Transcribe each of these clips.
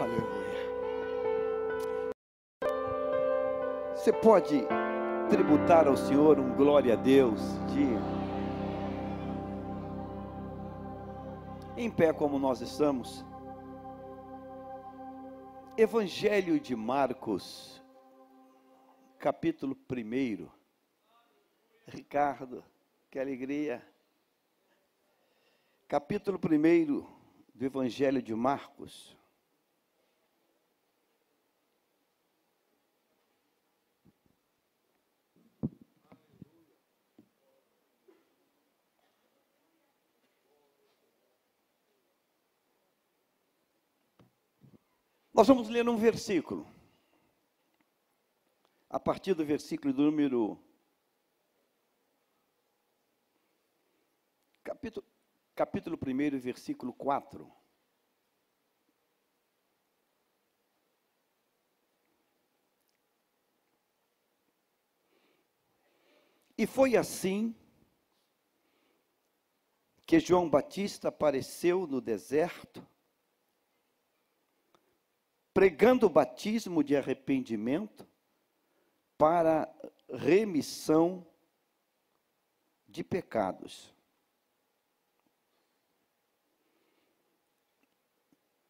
Aleluia. Você pode tributar ao Senhor um glória a Deus de em pé como nós estamos. Evangelho de Marcos, capítulo 1. Ricardo, que alegria. Capítulo 1 do Evangelho de Marcos. Nós vamos ler um versículo. A partir do versículo do número. Capítulo, capítulo 1, versículo 4. E foi assim que João Batista apareceu no deserto pregando o batismo de arrependimento para remissão de pecados.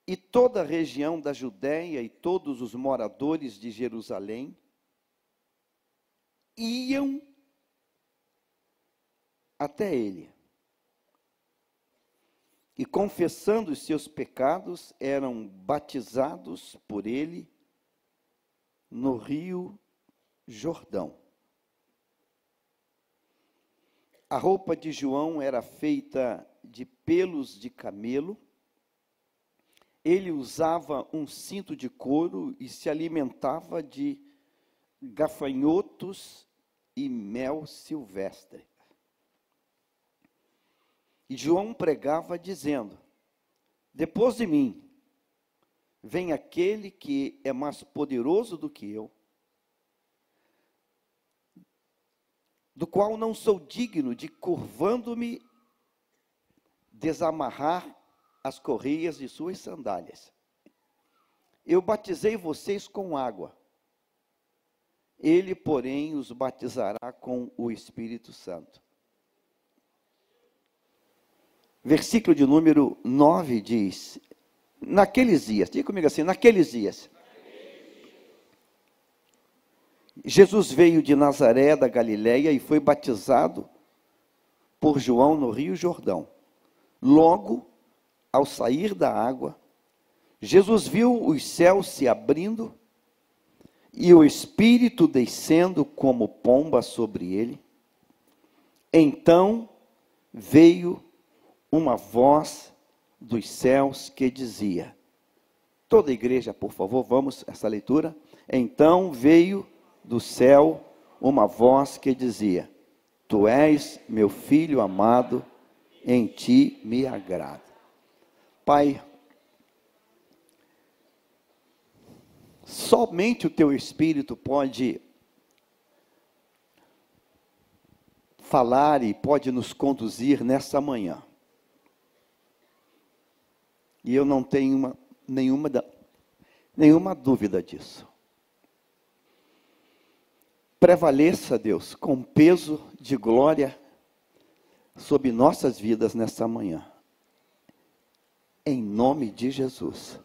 E toda a região da Judéia e todos os moradores de Jerusalém iam até ele e confessando os seus pecados, eram batizados por ele no rio Jordão. A roupa de João era feita de pelos de camelo. Ele usava um cinto de couro e se alimentava de gafanhotos e mel silvestre. E João pregava dizendo: Depois de mim vem aquele que é mais poderoso do que eu, do qual não sou digno de, curvando-me, desamarrar as correias de suas sandálias. Eu batizei vocês com água. Ele, porém, os batizará com o Espírito Santo. Versículo de número 9 diz: Naqueles dias, diga comigo assim, naqueles dias. Jesus veio de Nazaré da Galiléia e foi batizado por João no Rio Jordão. Logo, ao sair da água, Jesus viu os céus se abrindo e o Espírito descendo como pomba sobre ele. Então veio uma voz dos céus que dizia: Toda a igreja, por favor, vamos essa leitura. Então veio do céu uma voz que dizia: Tu és meu filho amado, em ti me agrada. Pai, somente o teu espírito pode falar e pode nos conduzir nessa manhã. E eu não tenho uma, nenhuma, nenhuma dúvida disso. Prevaleça, Deus, com peso de glória sobre nossas vidas nessa manhã. Em nome de Jesus.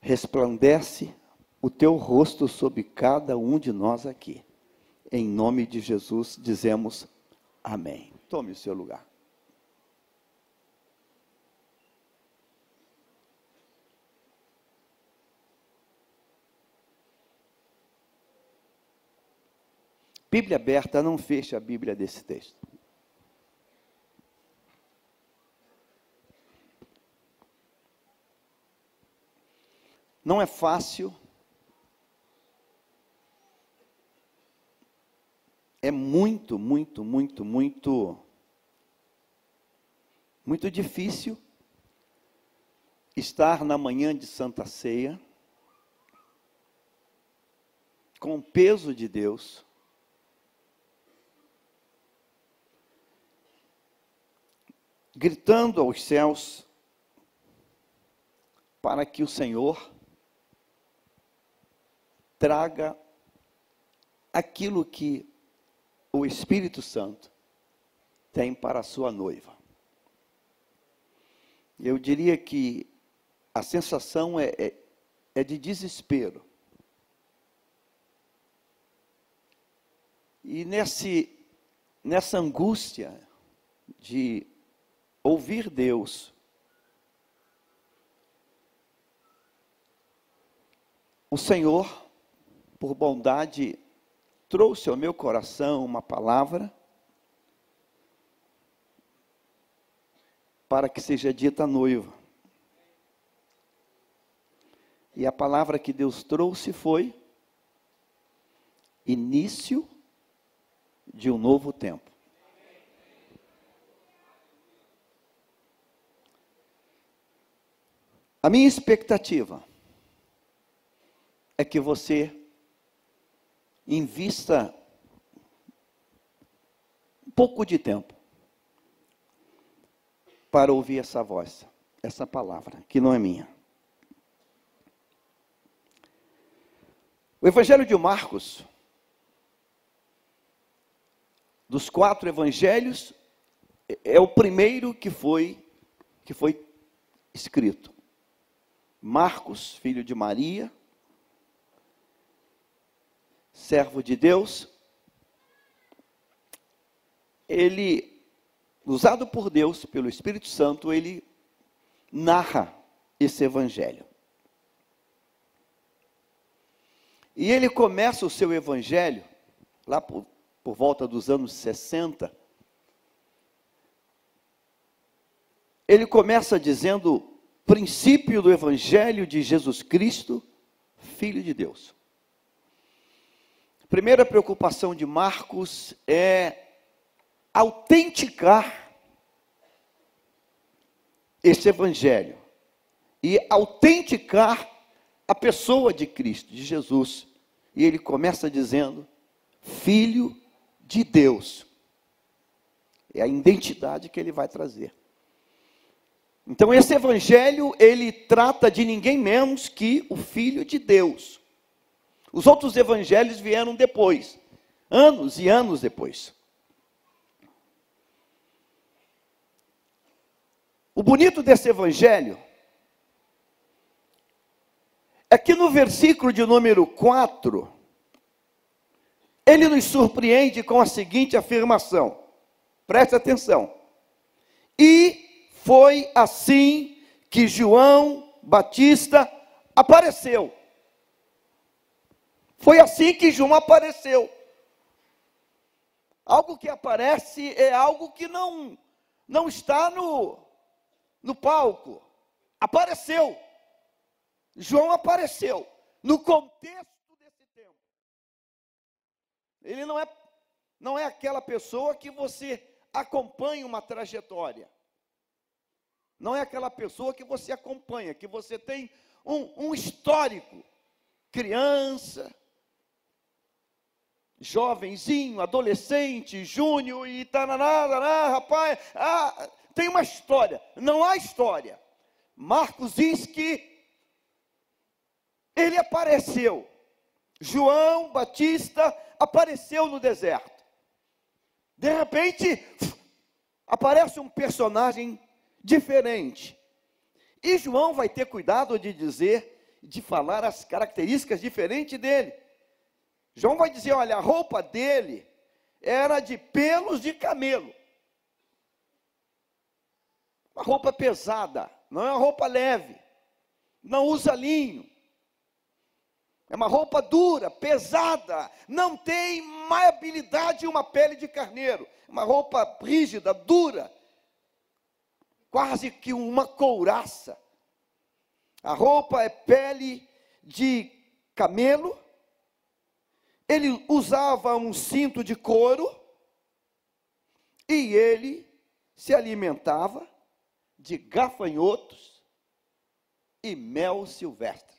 Resplandece o teu rosto sobre cada um de nós aqui. Em nome de Jesus, dizemos amém. Tome o seu lugar. Bíblia aberta, não feche a Bíblia desse texto. Não é fácil, é muito, muito, muito, muito, muito difícil estar na manhã de Santa Ceia com o peso de Deus gritando aos céus para que o Senhor traga aquilo que o Espírito Santo tem para a sua noiva. Eu diria que a sensação é, é, é de desespero. E nesse, nessa angústia de ouvir Deus, o Senhor, por bondade, trouxe ao meu coração uma palavra para que seja dita noiva. E a palavra que Deus trouxe foi início de um novo tempo. A minha expectativa é que você invista um pouco de tempo para ouvir essa voz, essa palavra, que não é minha. O Evangelho de Marcos, dos quatro evangelhos, é o primeiro que foi que foi escrito. Marcos, filho de Maria, servo de Deus, ele, usado por Deus, pelo Espírito Santo, ele narra esse evangelho. E ele começa o seu evangelho, lá por, por volta dos anos 60. Ele começa dizendo: princípio do evangelho de Jesus Cristo, Filho de Deus. Primeira preocupação de Marcos é autenticar esse evangelho e autenticar a pessoa de Cristo, de Jesus. E ele começa dizendo: Filho de Deus. É a identidade que ele vai trazer. Então esse evangelho, ele trata de ninguém menos que o filho de Deus. Os outros evangelhos vieram depois, anos e anos depois. O bonito desse evangelho é que no versículo de número 4, ele nos surpreende com a seguinte afirmação. Preste atenção. E foi assim que João Batista apareceu. Foi assim que João apareceu. Algo que aparece é algo que não não está no no palco. Apareceu. João apareceu no contexto desse tempo. Ele não é não é aquela pessoa que você acompanha uma trajetória. Não é aquela pessoa que você acompanha, que você tem um, um histórico. Criança, jovenzinho, adolescente, júnior e taraná, taraná, rapaz, ah, tem uma história. Não há história. Marcos diz que ele apareceu. João Batista apareceu no deserto. De repente, aparece um personagem diferente. E João vai ter cuidado de dizer, de falar as características diferentes dele. João vai dizer: olha, a roupa dele era de pelos de camelo. Uma roupa pesada, não é uma roupa leve. Não usa linho. É uma roupa dura, pesada, não tem maleabilidade uma pele de carneiro. Uma roupa rígida, dura, quase que uma couraça. A roupa é pele de camelo ele usava um cinto de couro e ele se alimentava de gafanhotos e mel silvestre.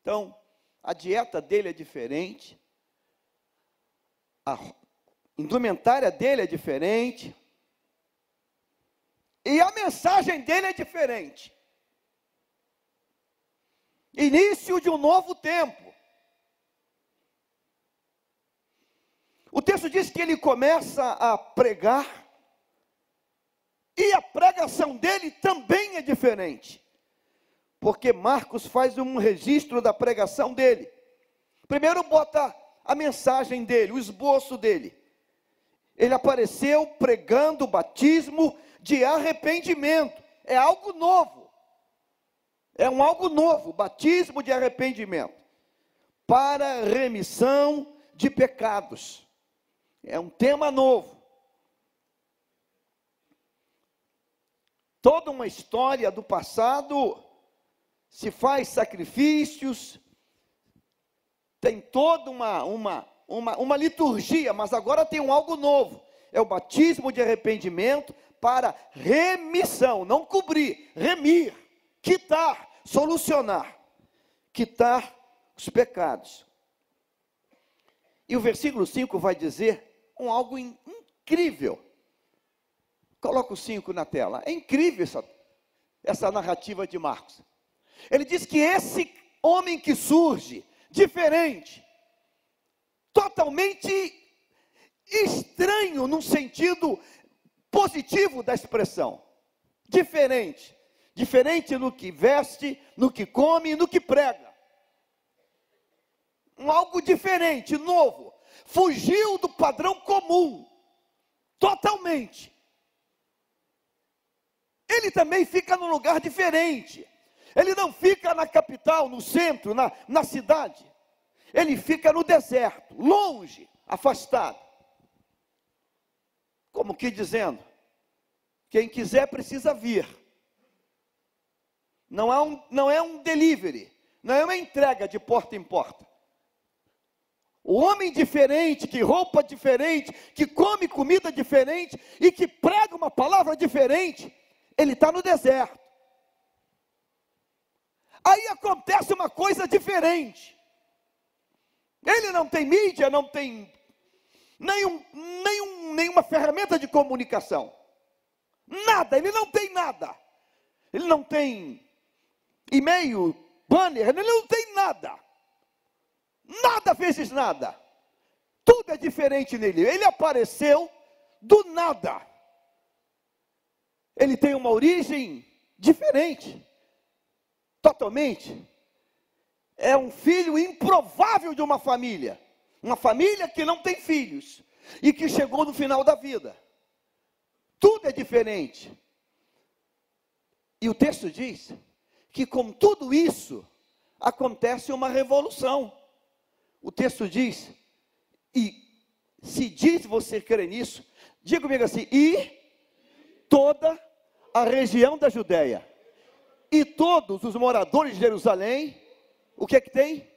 Então, a dieta dele é diferente, a indumentária dele é diferente, e a mensagem dele é diferente. início de um novo tempo. O texto diz que ele começa a pregar, e a pregação dele também é diferente, porque Marcos faz um registro da pregação dele. Primeiro, bota a mensagem dele, o esboço dele. Ele apareceu pregando o batismo de arrependimento, é algo novo, é um algo novo, batismo de arrependimento, para remissão de pecados, é um tema novo. toda uma história do passado, se faz sacrifícios, tem toda uma, uma, uma, uma liturgia, mas agora tem um algo novo: é o batismo de arrependimento para remissão, não cobrir, remir, quitar, solucionar, quitar os pecados. E o versículo 5 vai dizer um algo incrível. Coloca o 5 na tela. É incrível essa, essa narrativa de Marcos. Ele diz que esse homem que surge, diferente, totalmente estranho num sentido positivo da expressão, diferente, diferente no que veste, no que come, no que prega. Um algo diferente, novo, fugiu do padrão comum, totalmente ele também fica num lugar diferente. Ele não fica na capital, no centro, na, na cidade. Ele fica no deserto, longe, afastado. Como que dizendo: quem quiser precisa vir. Não é um, não é um delivery, não é uma entrega de porta em porta. O homem diferente, que roupa diferente, que come comida diferente e que prega uma palavra diferente, ele está no deserto. Aí acontece uma coisa diferente. Ele não tem mídia, não tem nenhum, nenhum, nenhuma ferramenta de comunicação. Nada, ele não tem nada. Ele não tem e-mail, banner, ele não tem nada. Nada vezes nada. Tudo é diferente nele. Ele apareceu do nada ele tem uma origem diferente, totalmente. É um filho improvável de uma família, uma família que não tem filhos e que chegou no final da vida. Tudo é diferente. E o texto diz que com tudo isso acontece uma revolução. O texto diz, e se diz você crer nisso, diga comigo assim, e toda a região da Judéia e todos os moradores de Jerusalém, o que é que tem?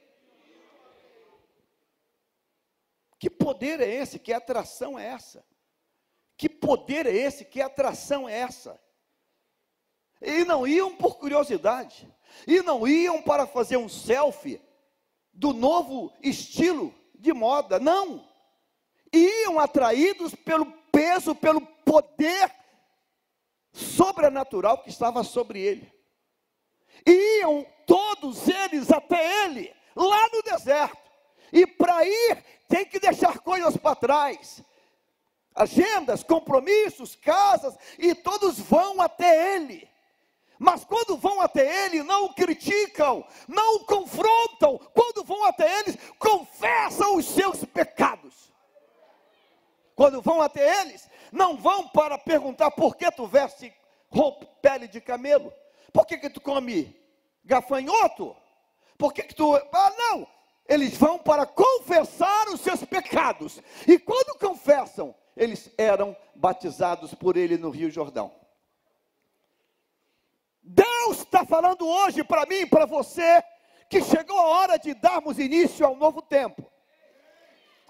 Que poder é esse? Que atração é essa? Que poder é esse? Que atração é essa? E não iam por curiosidade, e não iam para fazer um selfie do novo estilo de moda, não. Iam atraídos pelo peso, pelo poder sobrenatural que estava sobre ele. Iam todos eles até ele, lá no deserto. E para ir, tem que deixar coisas para trás. Agendas, compromissos, casas, e todos vão até ele. Mas quando vão até ele, não o criticam, não o confrontam. Quando vão até eles, confessam os seus pecados. Quando vão até eles, não vão para perguntar por que tu veste roupa, pele de camelo, por que, que tu come gafanhoto? Por que, que tu. Ah, não! Eles vão para confessar os seus pecados. E quando confessam, eles eram batizados por ele no Rio Jordão. Deus está falando hoje para mim e para você que chegou a hora de darmos início a um novo tempo.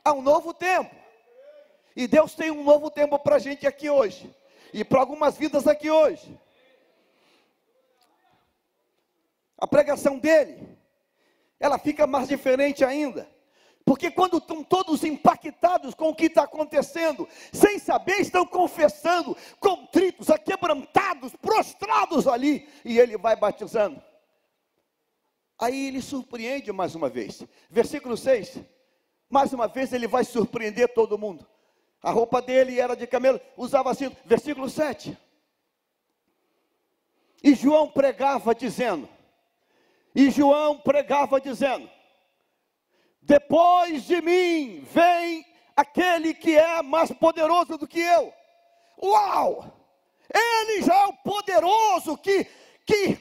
A um novo tempo. E Deus tem um novo tempo para a gente aqui hoje. E para algumas vidas aqui hoje. A pregação dele, ela fica mais diferente ainda. Porque quando estão todos impactados com o que está acontecendo, sem saber, estão confessando, contritos, aquebrantados, prostrados ali, e ele vai batizando. Aí ele surpreende mais uma vez. Versículo 6. Mais uma vez ele vai surpreender todo mundo. A roupa dele era de camelo, usava assim. Versículo 7. E João pregava dizendo: E João pregava dizendo: Depois de mim vem aquele que é mais poderoso do que eu. Uau! Ele já é o poderoso que, que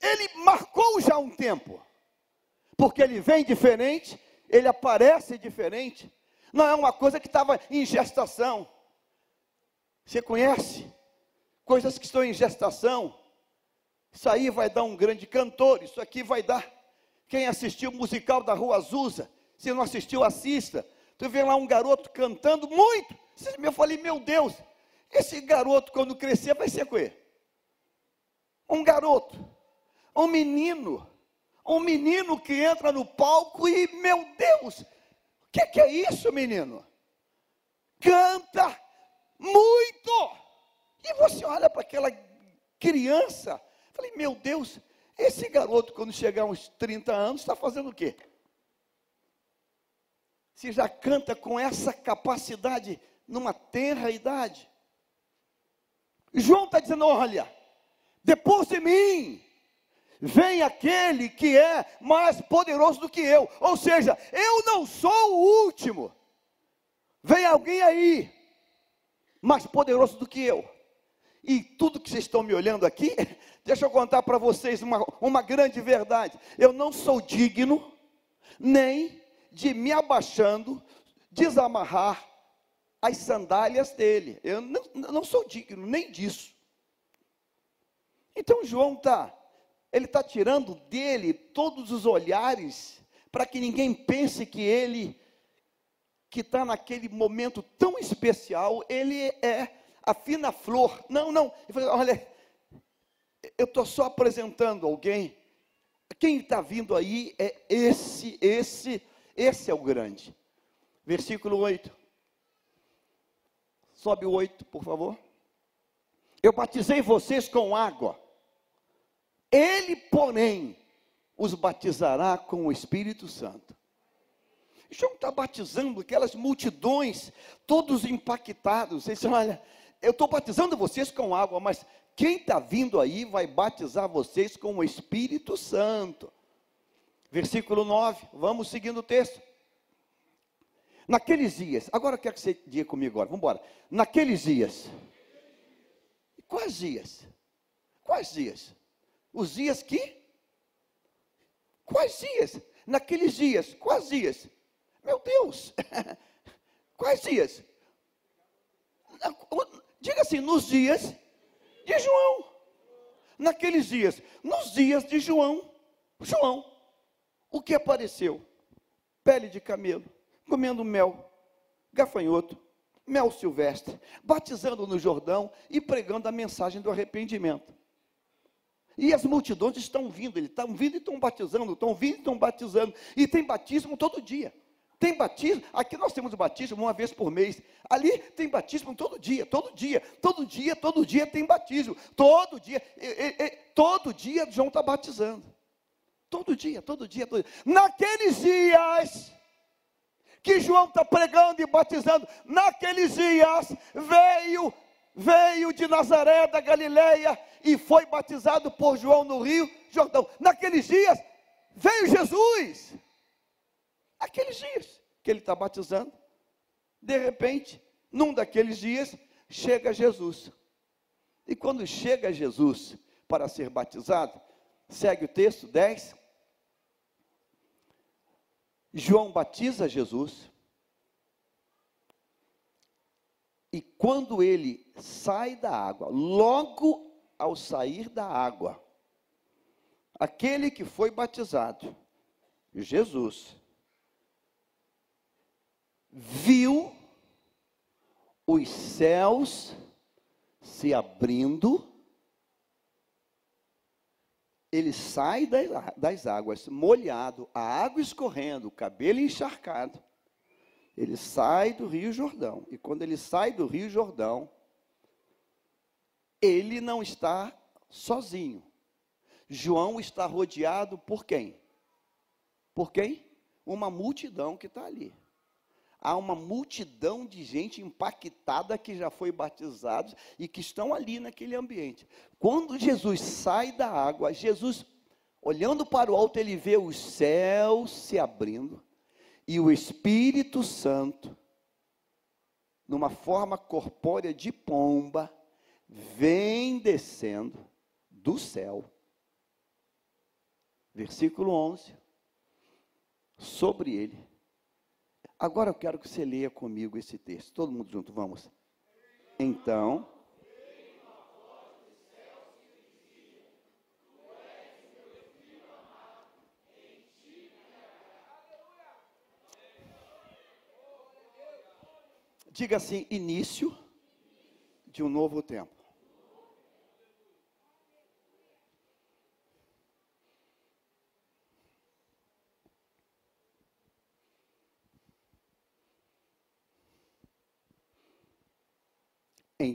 ele marcou já um tempo. Porque ele vem diferente, ele aparece diferente. Não é uma coisa que estava em gestação. Você conhece coisas que estão em gestação? Isso aí vai dar um grande cantor, isso aqui vai dar. Quem assistiu o musical da Rua Azusa, se não assistiu, assista. Tu vê lá um garoto cantando muito. Eu falei, meu Deus, esse garoto, quando crescer, vai ser quê? Um garoto, um menino, um menino que entra no palco e, meu Deus, o que, que é isso, menino? Canta muito. E você olha para aquela criança, falei, meu Deus, esse garoto, quando chegar uns 30 anos, está fazendo o quê? Se já canta com essa capacidade numa tenra idade. João está dizendo: olha, depois de mim, vem aquele que é mais poderoso do que eu. Ou seja, eu não sou o último. Vem alguém aí, mais poderoso do que eu. E tudo que vocês estão me olhando aqui, deixa eu contar para vocês uma, uma grande verdade. Eu não sou digno, nem de me abaixando, desamarrar as sandálias dele. Eu não, não sou digno nem disso. Então João está, ele está tirando dele todos os olhares para que ninguém pense que ele, que está naquele momento tão especial, ele é a fina flor. Não, não. Ele falou, olha, eu estou só apresentando alguém. Quem está vindo aí é esse, esse, esse é o grande. Versículo 8. Sobe o 8, por favor. Eu batizei vocês com água. Ele, porém, os batizará com o Espírito Santo. João está batizando aquelas multidões, todos impactados. Eles dizem, olha, eu estou batizando vocês com água, mas quem está vindo aí vai batizar vocês com o Espírito Santo. Versículo 9, vamos seguindo o texto. Naqueles dias, agora eu quero que você diga comigo agora, vamos embora. Naqueles dias. Quais dias? Quais dias? Os dias que? Quais dias? Naqueles dias, quais dias? Meu Deus! quais dias? Diga assim, nos dias de João. Naqueles dias, nos dias de João. João, o que apareceu? Pele de camelo comendo mel, gafanhoto, mel silvestre, batizando no Jordão e pregando a mensagem do arrependimento. E as multidões estão vindo, eles estão vindo e estão batizando, estão vindo e estão batizando. E tem batismo todo dia. Tem batismo, aqui nós temos batismo uma vez por mês. Ali tem batismo todo dia, todo dia, todo dia, todo dia tem batismo. Todo dia, e, e, todo dia João está batizando. Todo dia, todo dia, todo dia. Naqueles dias, que João está pregando e batizando, naqueles dias veio, veio de Nazaré da Galileia e foi batizado por João no Rio Jordão. Naqueles dias veio Jesus. Aqueles dias que ele está batizando, de repente, num daqueles dias, chega Jesus. E quando chega Jesus para ser batizado, segue o texto 10, João batiza Jesus. E quando ele sai da água, logo ao sair da água, aquele que foi batizado, Jesus, viu os céus se abrindo ele sai das, águas molhado, a água escorrendo, o cabelo encharcado. Ele sai do Rio Jordão. E quando ele sai do Rio Jordão, ele não está sozinho. João está rodeado por quem? Por quem? Uma multidão que está ali. Há uma multidão de gente impactada que já foi batizada e que estão ali naquele ambiente. Quando Jesus sai da água, Jesus, olhando para o alto, ele vê os céus se abrindo e o Espírito Santo, numa forma corpórea de pomba, vem descendo do céu. Versículo 11. Sobre ele Agora eu quero que você leia comigo esse texto. Todo mundo junto, vamos. Então. Diga assim: início de um novo tempo.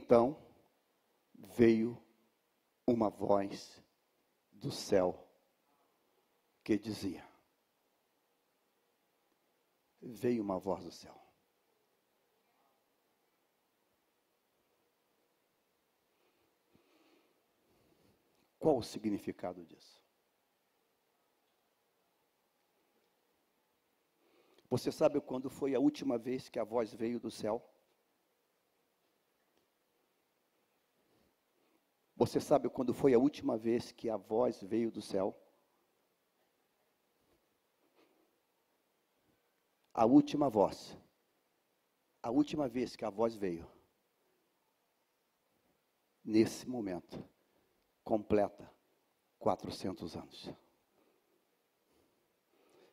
Então veio uma voz do céu que dizia: Veio uma voz do céu. Qual o significado disso? Você sabe quando foi a última vez que a voz veio do céu? Você sabe quando foi a última vez que a voz veio do céu? A última voz. A última vez que a voz veio. Nesse momento. Completa 400 anos.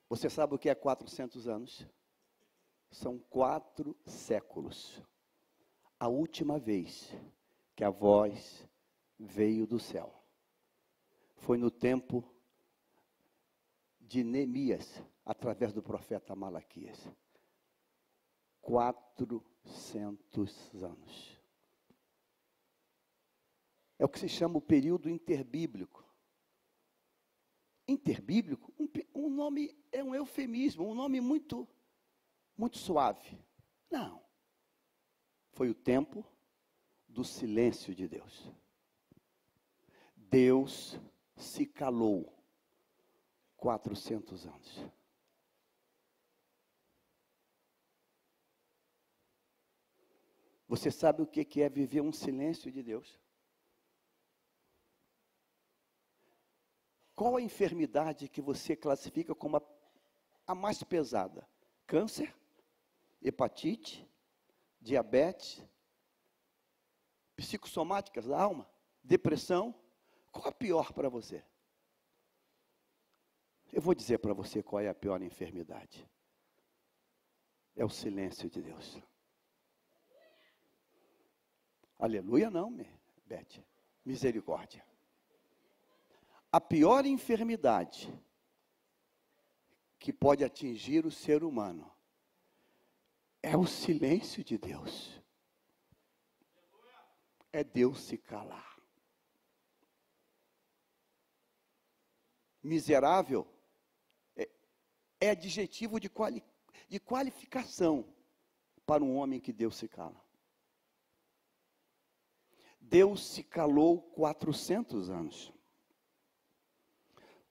Você sabe o que é 400 anos? São quatro séculos. A última vez que a voz veio do céu. Foi no tempo de Neemias, através do profeta Malaquias. 400 anos. É o que se chama o período interbíblico. Interbíblico, um, um nome é um eufemismo, um nome muito, muito suave. Não. Foi o tempo do silêncio de Deus. Deus se calou 400 anos. Você sabe o que é viver um silêncio de Deus? Qual a enfermidade que você classifica como a, a mais pesada? Câncer? Hepatite? Diabetes? Psicossomáticas da alma? Depressão? Qual a pior para você? Eu vou dizer para você qual é a pior enfermidade. É o silêncio de Deus. Aleluia, não, Bete. Misericórdia. A pior enfermidade que pode atingir o ser humano é o silêncio de Deus. É Deus se calar. Miserável é, é adjetivo de, quali, de qualificação para um homem que Deus se cala. Deus se calou 400 anos.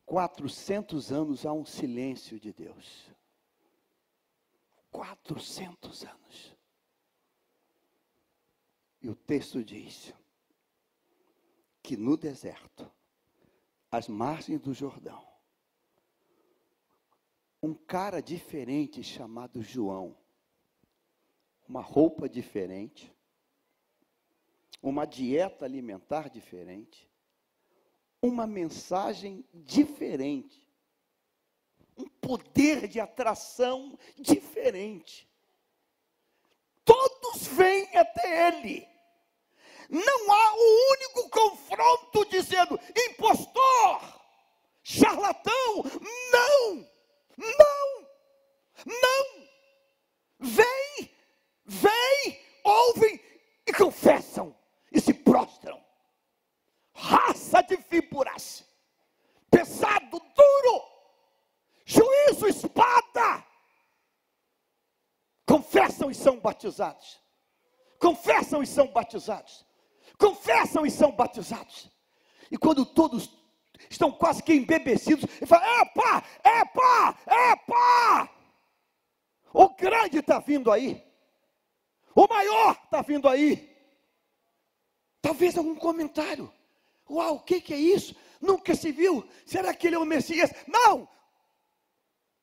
400 anos há um silêncio de Deus. 400 anos. E o texto diz que no deserto às margens do Jordão. Um cara diferente chamado João, uma roupa diferente, uma dieta alimentar diferente, uma mensagem diferente, um poder de atração diferente. Todos vêm até ele não há o único confronto dizendo impostor, charlatão, não, não, não. Vem, vem, ouvem e confessam e se prostram. Raça de víboras, pesado, duro, juízo, espada. Confessam e são batizados confessam e são batizados. Confessam e são batizados. E quando todos estão quase que embebecidos, ele fala: Epa, epa, epa! O grande está vindo aí. O maior está vindo aí. Talvez algum comentário. Uau, o que, que é isso? Nunca se viu. Será que ele é o Messias? Não!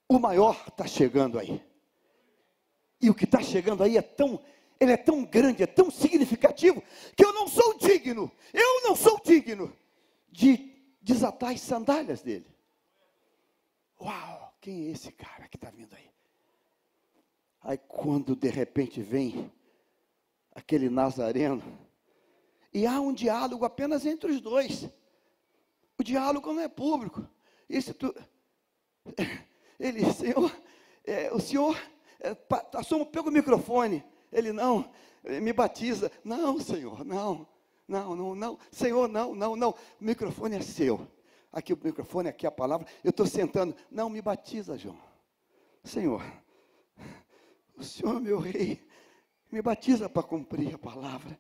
O maior está chegando aí. E o que está chegando aí é tão, ele é tão grande, é tão significativo, que eu não sou digno, eu não sou digno de desatar as sandálias dele. Uau, quem é esse cara que está vindo aí? Aí quando de repente vem aquele nazareno, e há um diálogo apenas entre os dois. O diálogo não é público. Isso tu, ele, Senhor, é, o Senhor, é, assumo, pega o microfone. Ele, não, me batiza. Não, Senhor, não, não, não, não. Senhor, não, não, não. O microfone é seu. Aqui o microfone, aqui a palavra. Eu estou sentando. Não, me batiza, João. Senhor, o Senhor, meu rei, me batiza para cumprir a palavra.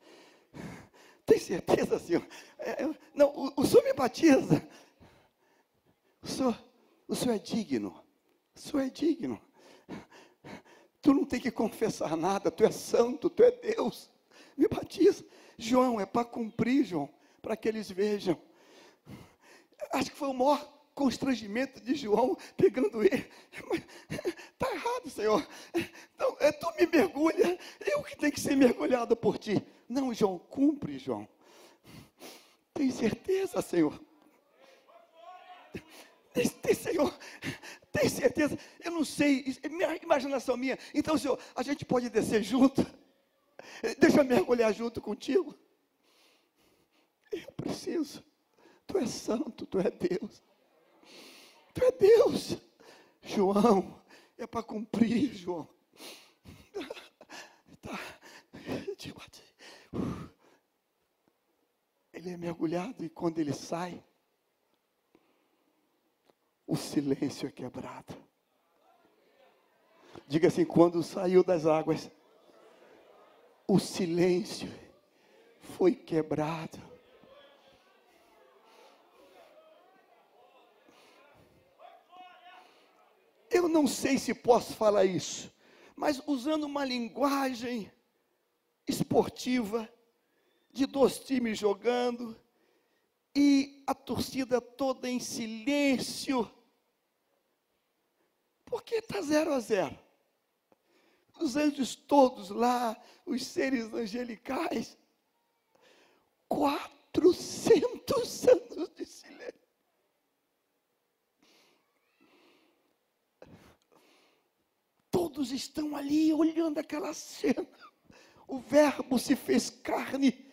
Tem certeza, Senhor? É, não, o, o Senhor me batiza. O Senhor, o Senhor é digno. O Senhor é digno. Tu não tem que confessar nada, tu é santo, tu é Deus. Me batiza. João, é para cumprir, João, para que eles vejam. Acho que foi o maior constrangimento de João pegando ele. Está errado, Senhor. Então, é, tu me mergulha, eu que tenho que ser mergulhado por ti. Não, João, cumpre, João. Tem certeza, Senhor? Tem, Senhor, tem certeza? Eu não sei, é minha imaginação minha. Então, Senhor, a gente pode descer junto. Deixa eu mergulhar junto contigo. Eu preciso. Tu és santo, tu és Deus. Tu é Deus. João, é para cumprir, João. Tá. Ele é mergulhado e quando ele sai, o silêncio é quebrado. Diga assim: quando saiu das águas, o silêncio foi quebrado. Eu não sei se posso falar isso, mas usando uma linguagem esportiva, de dois times jogando, e a torcida toda em silêncio, porque está zero a zero. Os anjos todos lá, os seres angelicais, 400 anos de silêncio. Todos estão ali olhando aquela cena. O Verbo se fez carne.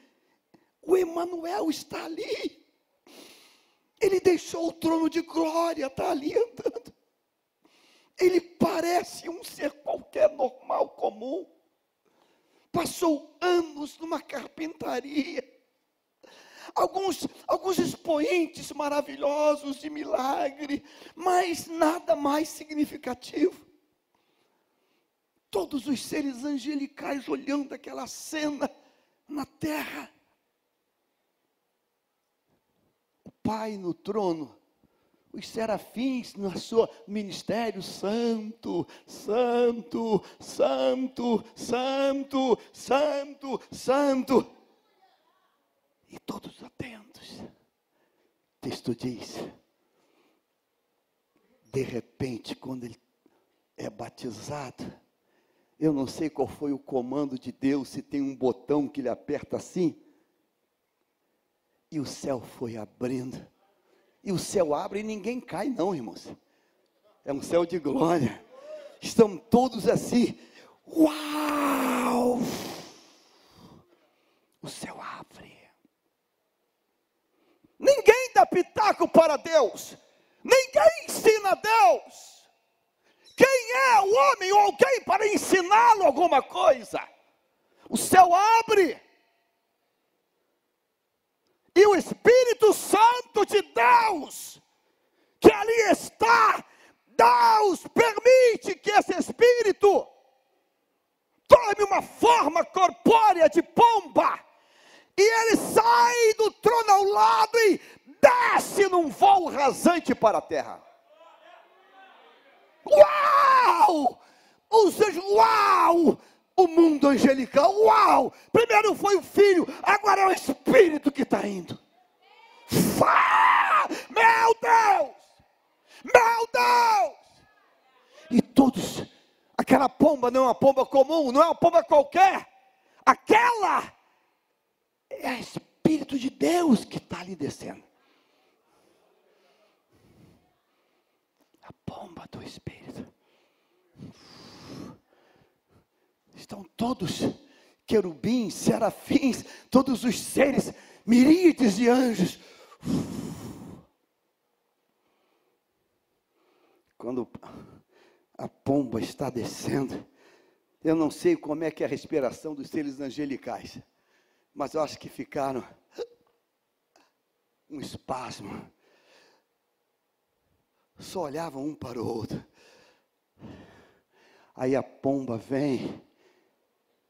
O Emanuel está ali. Ele deixou o trono de glória, está ali andando. Ele parece um ser qualquer normal, comum. Passou anos numa carpintaria. Alguns, alguns expoentes maravilhosos de milagre, mas nada mais significativo todos os seres angelicais olhando aquela cena na terra. O Pai no trono, os serafins no seu ministério, santo, santo, santo, santo, santo, santo. E todos atentos. O texto diz: de repente, quando ele é batizado, eu não sei qual foi o comando de Deus, se tem um botão que ele aperta assim. E o céu foi abrindo. E o céu abre e ninguém cai, não, irmãos. É um céu de glória. Estão todos assim. Uau! O céu abre. Ninguém dá pitaco para Deus. Ninguém ensina a Deus. Quem é o homem ou alguém para ensiná-lo alguma coisa? O céu abre. E o Espírito Santo de Deus, que ali está, Deus permite que esse Espírito Fala-me uma forma corpórea de pomba. E ele sai do trono ao lado e desce num voo rasante para a terra. Uau! Os anjos, uau! O mundo angelical, uau! Primeiro foi o filho, agora é o espírito que está indo. Fá! Meu Deus! Meu Deus! E todos, aquela pomba não é uma pomba comum, não é uma pomba qualquer. Aquela é o Espírito de Deus que está ali descendo. A pomba do Espírito. Estão todos querubins, serafins, todos os seres, miríades de anjos. Quando a pomba está descendo, eu não sei como é que é a respiração dos seres angelicais mas eu acho que ficaram um espasmo. Só olhavam um para o outro. Aí a pomba vem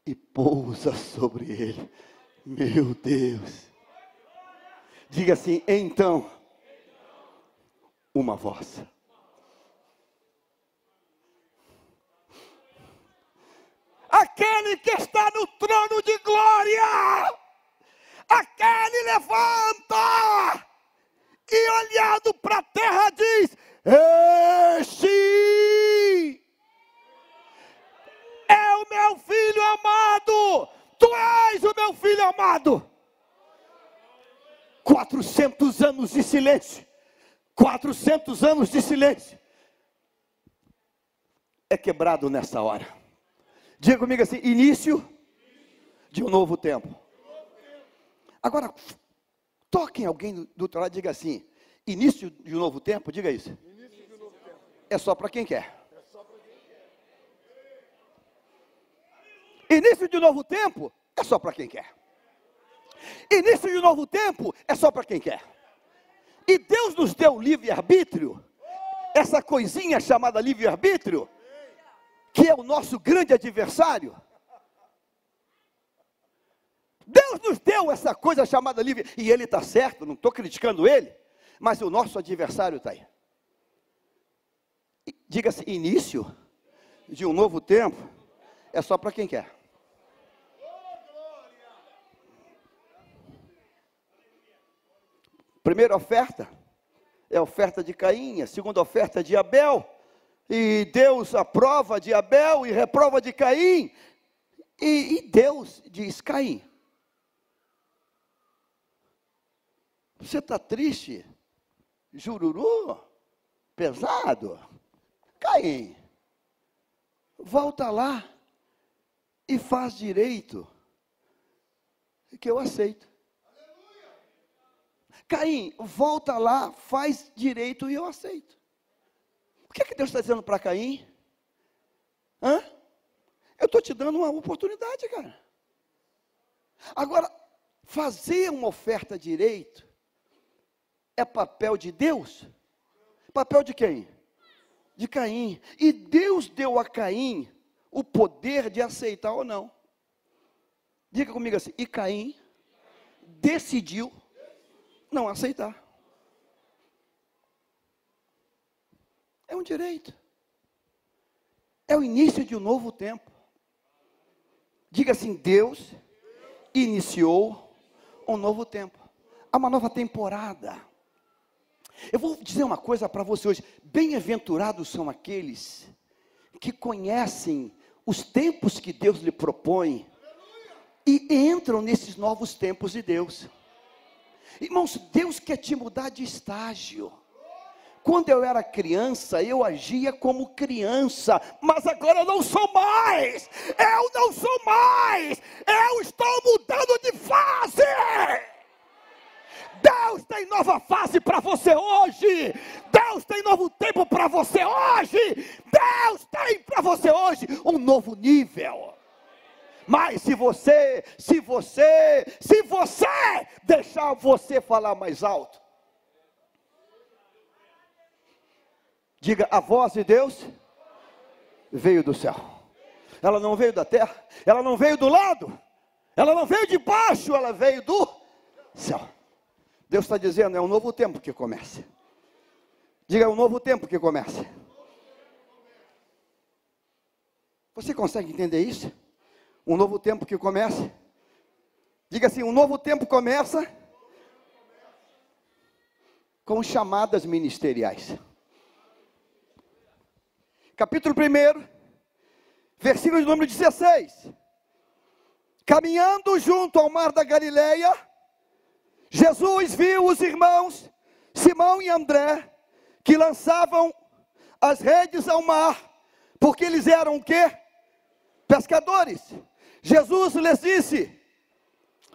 e pousa sobre ele. Meu Deus. Diga assim: então, uma voz. aquele que está no trono de glória, aquele levanta e olhando para a terra diz: Este é o meu filho amado, tu és o meu filho amado. 400 anos de silêncio, 400 anos de silêncio, é quebrado nessa hora. Diga comigo assim: início de um novo tempo. Agora, toque em alguém do outro lado e diga assim: início de um novo tempo, diga isso. É só para quem quer. Início de novo tempo é só para quem quer. Início de novo tempo é só para quem quer. E Deus nos deu livre-arbítrio, essa coisinha chamada livre-arbítrio, que é o nosso grande adversário. Deus nos deu essa coisa chamada livre, e ele está certo, não estou criticando ele, mas o nosso adversário está aí. Diga-se, início de um novo tempo é só para quem quer. Primeira oferta é a oferta de Caim, a segunda oferta de Abel e Deus aprova de Abel e reprova de Caim. E, e Deus diz: Caim, você está triste? Jururu? Pesado? Caim, volta lá e faz direito, que eu aceito. Caim, volta lá, faz direito e eu aceito que, é que Deus está dizendo para Caim? Hã? Eu estou te dando uma oportunidade, cara. Agora, fazer uma oferta direito é papel de Deus? Papel de quem? De Caim. E Deus deu a Caim o poder de aceitar ou não. Diga comigo assim: e Caim decidiu não aceitar. É um direito. É o início de um novo tempo. Diga assim: Deus iniciou um novo tempo. Há uma nova temporada. Eu vou dizer uma coisa para você hoje: bem-aventurados são aqueles que conhecem os tempos que Deus lhe propõe e entram nesses novos tempos de Deus. Irmãos, Deus quer te mudar de estágio. Quando eu era criança, eu agia como criança, mas agora eu não sou mais. Eu não sou mais. Eu estou mudando de fase. Deus tem nova fase para você hoje. Deus tem novo tempo para você hoje. Deus tem para você hoje um novo nível. Mas se você, se você, se você deixar você falar mais alto, Diga, a voz de Deus veio do céu. ela não veio da terra, ela não veio do lado, ela não veio de baixo, ela veio do céu. Deus está dizendo: é um novo tempo que começa. Diga, é um novo tempo que começa. Você consegue entender isso? Um novo tempo que começa. Diga assim: um novo tempo começa com chamadas ministeriais. Capítulo 1, versículo de número 16. Caminhando junto ao mar da Galileia, Jesus viu os irmãos Simão e André que lançavam as redes ao mar, porque eles eram o quê? Pescadores. Jesus lhes disse: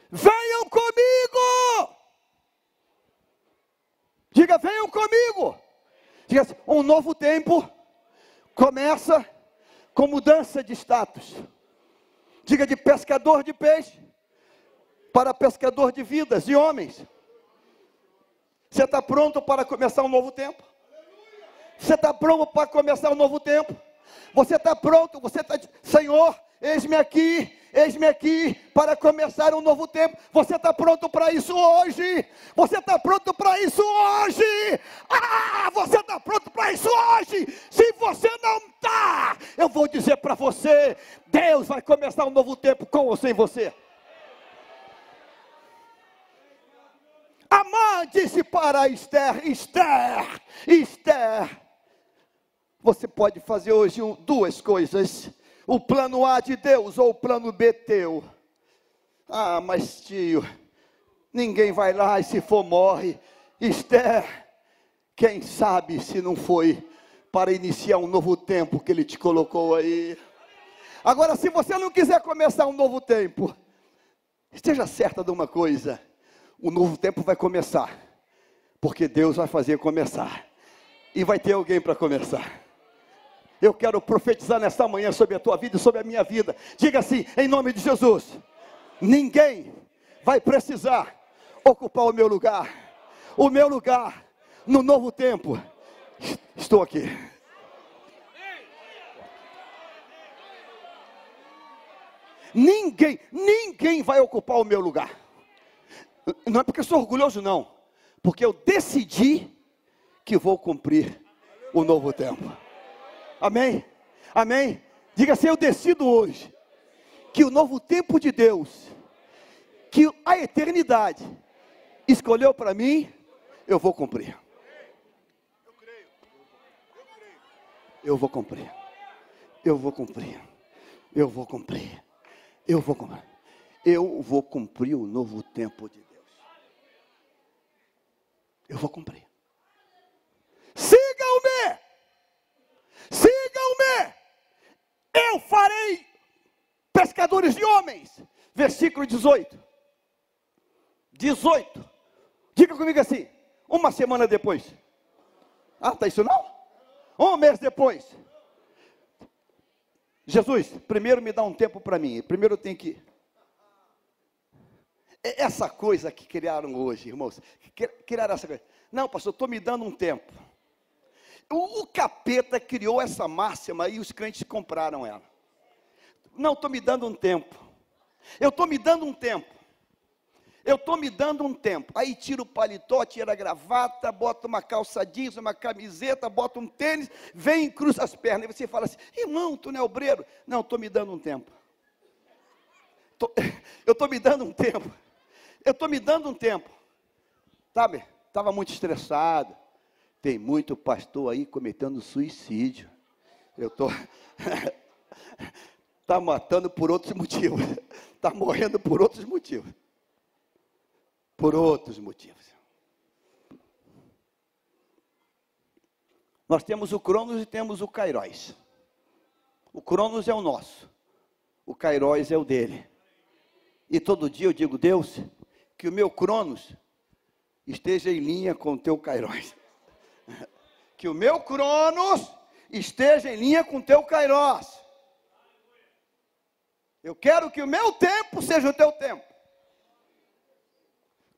Venham comigo. Diga, venham comigo. Diga assim, um novo tempo começa com mudança de status. Diga de pescador de peixe para pescador de vidas, de homens. Você está pronto para começar um novo tempo? Você está pronto para começar um novo tempo? Você está pronto? Você está, Senhor, eis-me aqui, eis-me aqui para começar um novo tempo. Você está pronto para isso hoje? Você está pronto para isso hoje? Ah, você está pronto para isso hoje? Se você não está, eu vou dizer para você: Deus vai começar um novo tempo com ou sem você. Amã disse para Esther: Esther, Esther, você pode fazer hoje duas coisas: o plano A de Deus ou o plano B teu. Ah, mas tio, ninguém vai lá e se for morre. Esther, quem sabe se não foi para iniciar um novo tempo que ele te colocou aí. Agora, se você não quiser começar um novo tempo, esteja certa de uma coisa: o novo tempo vai começar, porque Deus vai fazer começar, e vai ter alguém para começar. Eu quero profetizar nesta manhã sobre a tua vida e sobre a minha vida. Diga assim, em nome de Jesus: ninguém vai precisar ocupar o meu lugar. O meu lugar no novo tempo. Estou aqui. Ninguém, ninguém vai ocupar o meu lugar. Não é porque eu sou orgulhoso, não. Porque eu decidi que vou cumprir o novo tempo. Amém? Amém? Diga assim: eu decido hoje que o novo tempo de Deus, que a eternidade escolheu para mim, eu vou cumprir. Eu vou cumprir. Eu vou cumprir. Eu vou cumprir. Eu vou cumprir. Eu vou cumprir o novo tempo de Deus. Eu vou cumprir. Sigam-me! Sigam-me! Eu farei pescadores de homens. Versículo 18. 18. Diga comigo assim. Uma semana depois. Ah, está isso não? Um mês depois. Jesus, primeiro me dá um tempo para mim. Primeiro eu tenho que. É essa coisa que criaram hoje, irmãos. Criaram essa coisa. Não, pastor, estou me dando um tempo. O, o capeta criou essa máxima e os crentes compraram ela. Não, estou me dando um tempo. Eu estou me dando um tempo. Eu estou me dando um tempo. Aí tira o paletó, tira a gravata, bota uma calça jeans, uma camiseta, bota um tênis, vem cruza as pernas. E você fala assim, irmão, tu não é obreiro? Não, estou me dando um tempo. Tô, eu estou me dando um tempo. Eu estou me dando um tempo. Sabe? Estava muito estressado. Tem muito pastor aí cometendo suicídio. Eu estou. Está matando por outros motivos. Está morrendo por outros motivos. Por outros motivos. Nós temos o Cronos e temos o Cairóis. O Cronos é o nosso. O Cairóis é o dele. E todo dia eu digo, Deus, que o meu Cronos esteja em linha com o teu Cairóis que o meu Cronos esteja em linha com o teu Kairos. Eu quero que o meu tempo seja o teu tempo.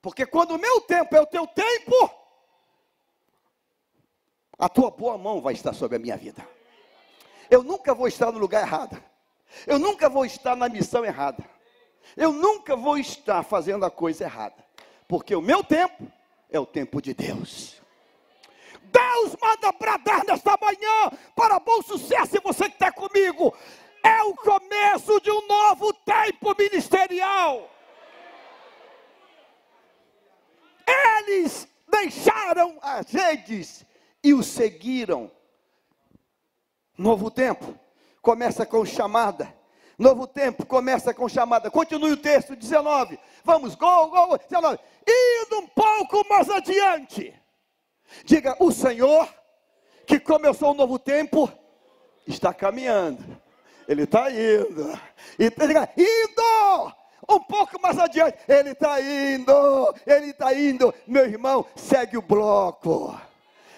Porque quando o meu tempo é o teu tempo, a tua boa mão vai estar sobre a minha vida. Eu nunca vou estar no lugar errado. Eu nunca vou estar na missão errada. Eu nunca vou estar fazendo a coisa errada. Porque o meu tempo é o tempo de Deus. Deus manda bradar nesta manhã para bom sucesso. E você que está comigo, é o começo de um novo tempo ministerial. Eles deixaram as redes e o seguiram. Novo tempo começa com chamada. Novo tempo começa com chamada. Continue o texto 19. Vamos, gol, gol, 19. Indo um pouco mais adiante. Diga, o Senhor, que começou um novo tempo, está caminhando. Ele está indo. E diga, indo! Um pouco mais adiante, ele está indo, ele está indo. Meu irmão, segue o bloco.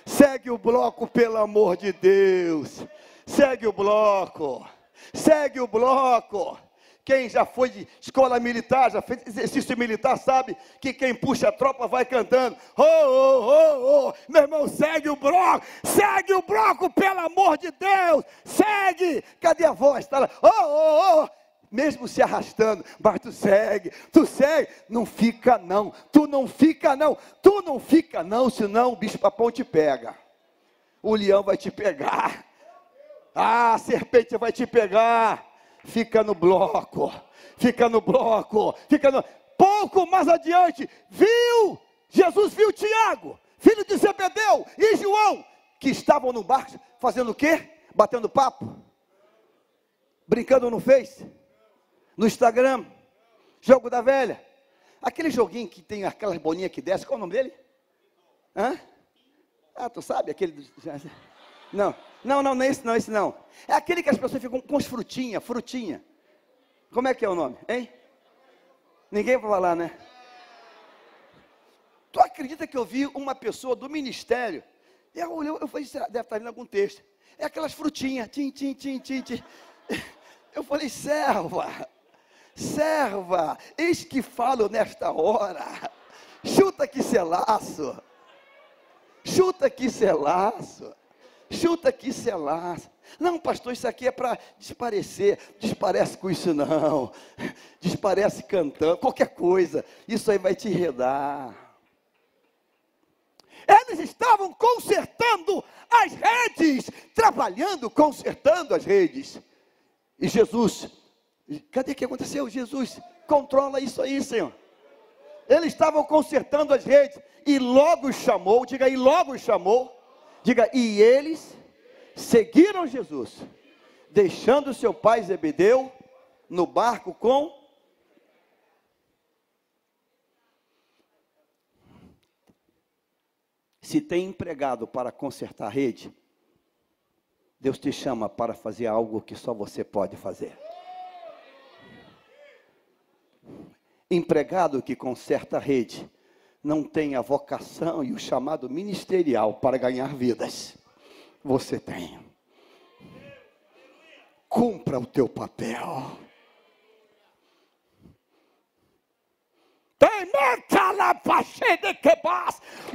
Segue o bloco, pelo amor de Deus. Segue o bloco. Segue o bloco. Quem já foi de escola militar, já fez exercício militar, sabe que quem puxa a tropa vai cantando. Oh, oh, oh, oh. Meu irmão, segue o bloco, segue o bloco, pelo amor de Deus, segue. Cadê a voz? Está lá. Oh, oh, oh. Mesmo se arrastando, mas tu segue, tu segue, não fica não, tu não fica não, tu não fica não, senão o bicho papão te pega, o leão vai te pegar, ah, a serpente vai te pegar, fica no bloco, fica no bloco, fica no. Pouco mais adiante, viu, Jesus viu Tiago, filho de Zebedeu, e João, que estavam no barco, fazendo o quê? Batendo papo, brincando no Face, no Instagram, jogo da velha, aquele joguinho que tem aquelas bolinhas que desce, qual é o nome dele? Hã? Ah, tu sabe aquele. Não. Não, não, não é esse não, esse não. É aquele que as pessoas ficam com as frutinhas, frutinha. Como é que é o nome, hein? Ninguém vai falar, né? Tu acredita que eu vi uma pessoa do ministério? Eu olhei, eu falei, deve estar lendo algum texto. É aquelas frutinhas, tim, tim, tim, tim, tim. Eu falei, serva, serva, eis que falo nesta hora. Chuta que selaço. Chuta que selaço. Chuta aqui, selar. Não, pastor, isso aqui é para desparecer. Desparece com isso não. Desparece cantando, qualquer coisa. Isso aí vai te enredar. Eles estavam consertando as redes, trabalhando, consertando as redes. E Jesus, cadê que aconteceu? Jesus, controla isso aí, Senhor. Eles estavam consertando as redes e logo chamou, diga aí, logo chamou Diga, e eles seguiram Jesus, deixando seu pai Zebedeu no barco com. Se tem empregado para consertar a rede, Deus te chama para fazer algo que só você pode fazer. Empregado que conserta a rede, não tem a vocação e o chamado ministerial para ganhar vidas. Você tem. Cumpra o teu papel.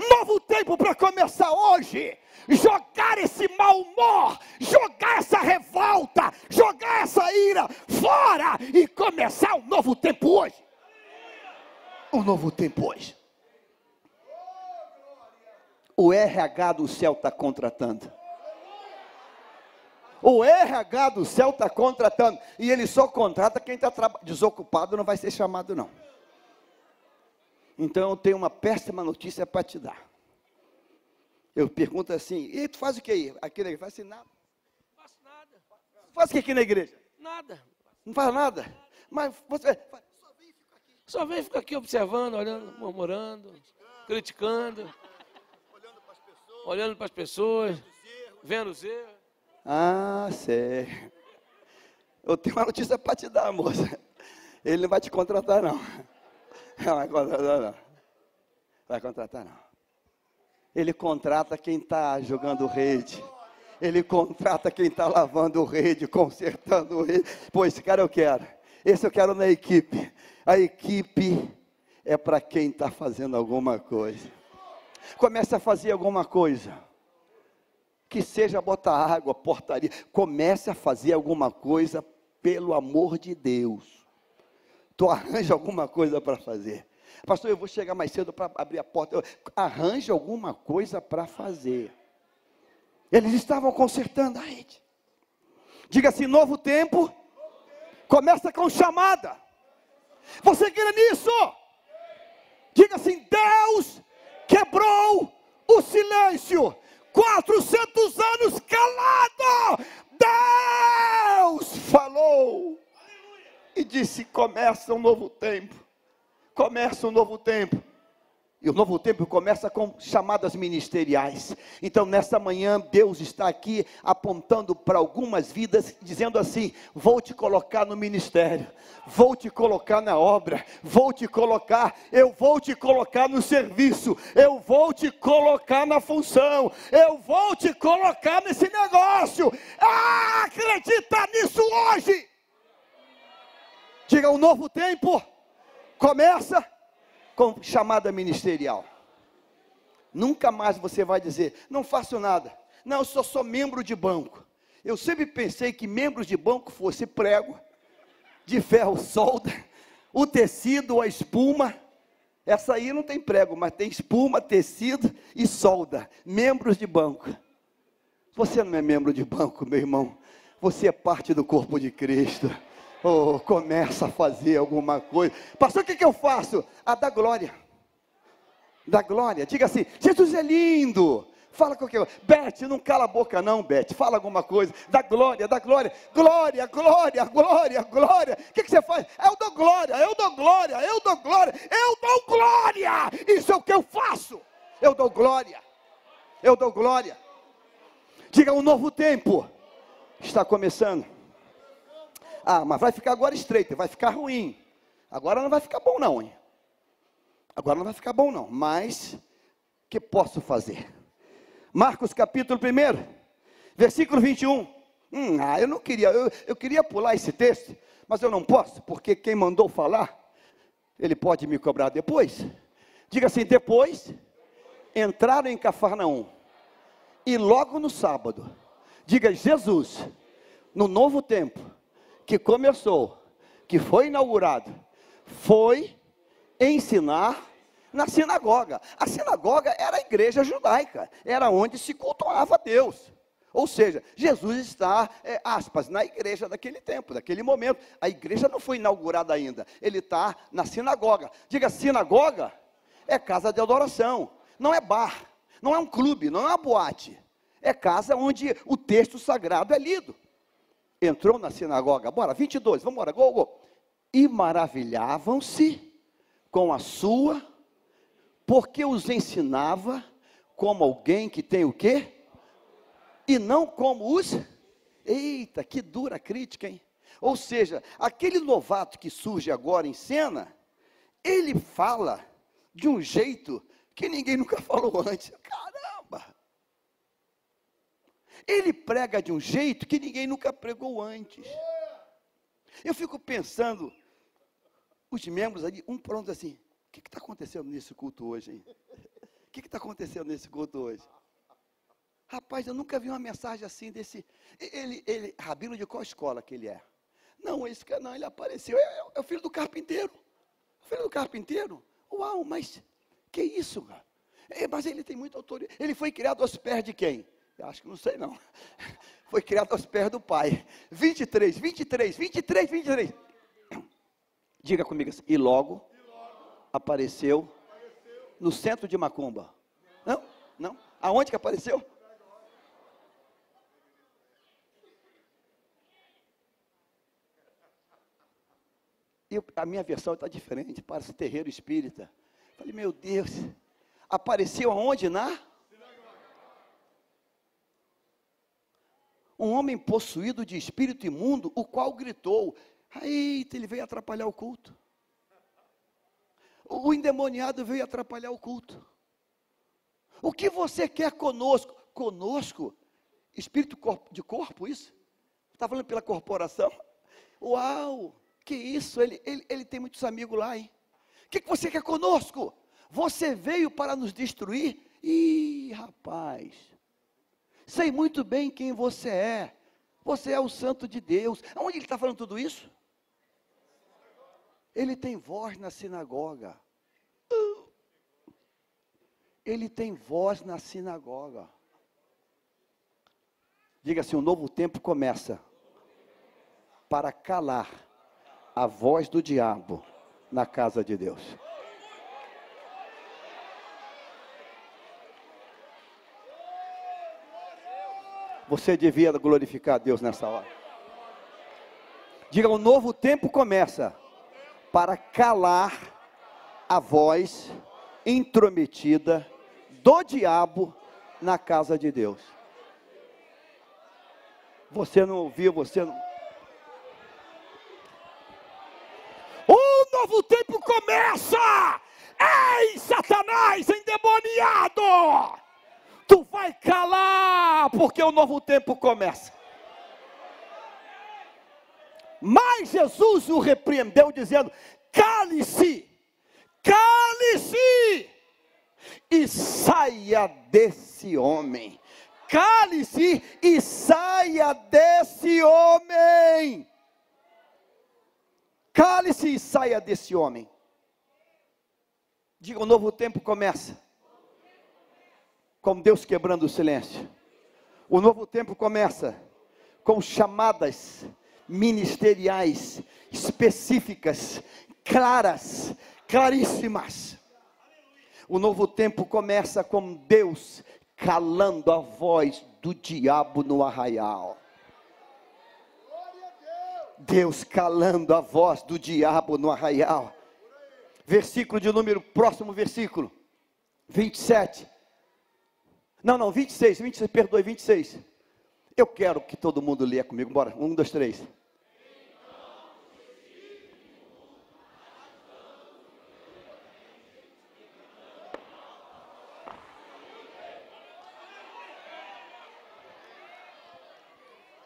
Novo tempo para começar hoje. Jogar esse mau humor, jogar essa revolta, jogar essa ira fora e começar um novo tempo hoje. Um novo tempo hoje o RH do céu está contratando. O RH do céu está contratando. E ele só contrata quem está desocupado, não vai ser chamado, não. Então eu tenho uma péssima notícia para te dar. Eu pergunto assim, e tu faz o que aí? Aqui na igreja? Faz assim, nada. Não faço nada. Faz o que aqui na igreja? Nada. Não faz nada? Mas você. Só vem ficar aqui. Só vem ficar aqui observando, olhando, murmurando, criticando. criticando olhando para as pessoas, vendo os erros. Ah, sei. Eu tenho uma notícia para te dar, moça. Ele não vai te contratar, não. Não vai contratar, não. Vai contratar, não. Ele contrata quem está jogando rede. Ele contrata quem está lavando rede, consertando rede. Pô, esse cara eu quero. Esse eu quero na equipe. A equipe é para quem está fazendo alguma coisa. Comece a fazer alguma coisa. Que seja botar água, portaria. Comece a fazer alguma coisa pelo amor de Deus, tu arranja alguma coisa para fazer. Pastor, eu vou chegar mais cedo para abrir a porta. Arranja alguma coisa para fazer. Eles estavam consertando a rede. Diga assim: novo tempo começa com chamada. Você quer nisso? Diga assim: Deus quebrou o silêncio. 400 anos calado. Deus falou e disse: começa um novo tempo. Começa um novo tempo. E o novo tempo começa com chamadas ministeriais. Então, nessa manhã, Deus está aqui apontando para algumas vidas, dizendo assim: vou te colocar no ministério, vou te colocar na obra, vou te colocar, eu vou te colocar no serviço, eu vou te colocar na função, eu vou te colocar nesse negócio. Ah, acredita nisso hoje! Diga: o novo tempo começa com chamada ministerial. Nunca mais você vai dizer, não faço nada. Não, eu só sou membro de banco. Eu sempre pensei que membros de banco fosse prego, de ferro solda, o tecido, a espuma. Essa aí não tem prego, mas tem espuma, tecido e solda. Membros de banco. Você não é membro de banco, meu irmão. Você é parte do corpo de Cristo. Oh, começa a fazer alguma coisa. Pastor, o que, que eu faço? A da glória. Da glória. Diga assim: Jesus é lindo. Fala com que Bete, não cala a boca, não, Bete. Fala alguma coisa. Da glória, da glória. Glória, glória, glória, glória. O que, que você faz? Eu dou glória, eu dou glória, eu dou glória, eu dou glória. Isso é o que eu faço. Eu dou glória. Eu dou glória. Diga um novo tempo. Está começando. Ah, mas vai ficar agora estreito, vai ficar ruim. Agora não vai ficar bom não, hein? Agora não vai ficar bom não, mas que posso fazer? Marcos capítulo 1, versículo 21. Hum, ah, eu não queria, eu, eu queria pular esse texto, mas eu não posso, porque quem mandou falar, ele pode me cobrar depois. Diga assim: depois entraram em Cafarnaum, e logo no sábado, diga Jesus, no novo tempo, que começou, que foi inaugurado, foi ensinar na sinagoga. A sinagoga era a igreja judaica, era onde se cultuava Deus. Ou seja, Jesus está, é, aspas, na igreja daquele tempo, daquele momento. A igreja não foi inaugurada ainda, ele está na sinagoga. Diga, sinagoga é casa de adoração, não é bar, não é um clube, não é uma boate. É casa onde o texto sagrado é lido entrou na sinagoga, bora, 22, vamos embora, gol, gol. E maravilhavam-se com a sua, porque os ensinava como alguém que tem o quê? E não como os. Eita, que dura crítica, hein? Ou seja, aquele novato que surge agora em cena, ele fala de um jeito que ninguém nunca falou antes. Ele prega de um jeito que ninguém nunca pregou antes. Eu fico pensando, os membros ali, um pronto assim, o que está acontecendo nesse culto hoje, hein? O que está acontecendo nesse culto hoje? Rapaz, eu nunca vi uma mensagem assim desse. Ele, ele, rabino de qual escola que ele é? Não, esse cara não, ele apareceu. É, é, é o filho do carpinteiro. O filho do carpinteiro? Uau, mas que isso, cara? É, mas ele tem muita autoridade. Ele foi criado aos pés de quem? Acho que não sei não. Foi criado aos pés do pai. 23, 23, 23, 23. Diga comigo assim. E logo, apareceu, no centro de Macumba. Não? Não? Aonde que apareceu? E a minha versão está diferente, parece terreiro espírita. Falei, meu Deus, apareceu aonde? Na? Um homem possuído de espírito imundo, o qual gritou: Eita, ele veio atrapalhar o culto. O endemoniado veio atrapalhar o culto. O que você quer conosco? Conosco? Espírito de corpo, isso? Está falando pela corporação? Uau! Que isso? Ele, ele, ele tem muitos amigos lá, hein? O que, que você quer conosco? Você veio para nos destruir? Ih, rapaz! Sei muito bem quem você é. Você é o santo de Deus. Aonde ele está falando tudo isso? Ele tem voz na sinagoga. Ele tem voz na sinagoga. Diga assim: o novo tempo começa para calar a voz do diabo na casa de Deus. Você devia glorificar a Deus nessa hora. Diga: o novo tempo começa para calar a voz intrometida do diabo na casa de Deus. Você não ouviu, você não. O novo tempo começa! Ei, Satanás endemoniado! Tu vai calar, porque o novo tempo começa. Mas Jesus o repreendeu, dizendo: cale-se, cale-se, e saia desse homem. Cale-se e saia desse homem. Cale-se e saia desse homem. Diga: o novo tempo começa. Com Deus quebrando o silêncio. O novo tempo começa com chamadas ministeriais específicas, claras, claríssimas. O novo tempo começa com Deus calando a voz do diabo no arraial. Deus calando a voz do diabo no arraial. Versículo de número, próximo versículo, 27. Não, não, 26, 26, perdoe, 26. Eu quero que todo mundo leia comigo, bora, um, dois, três.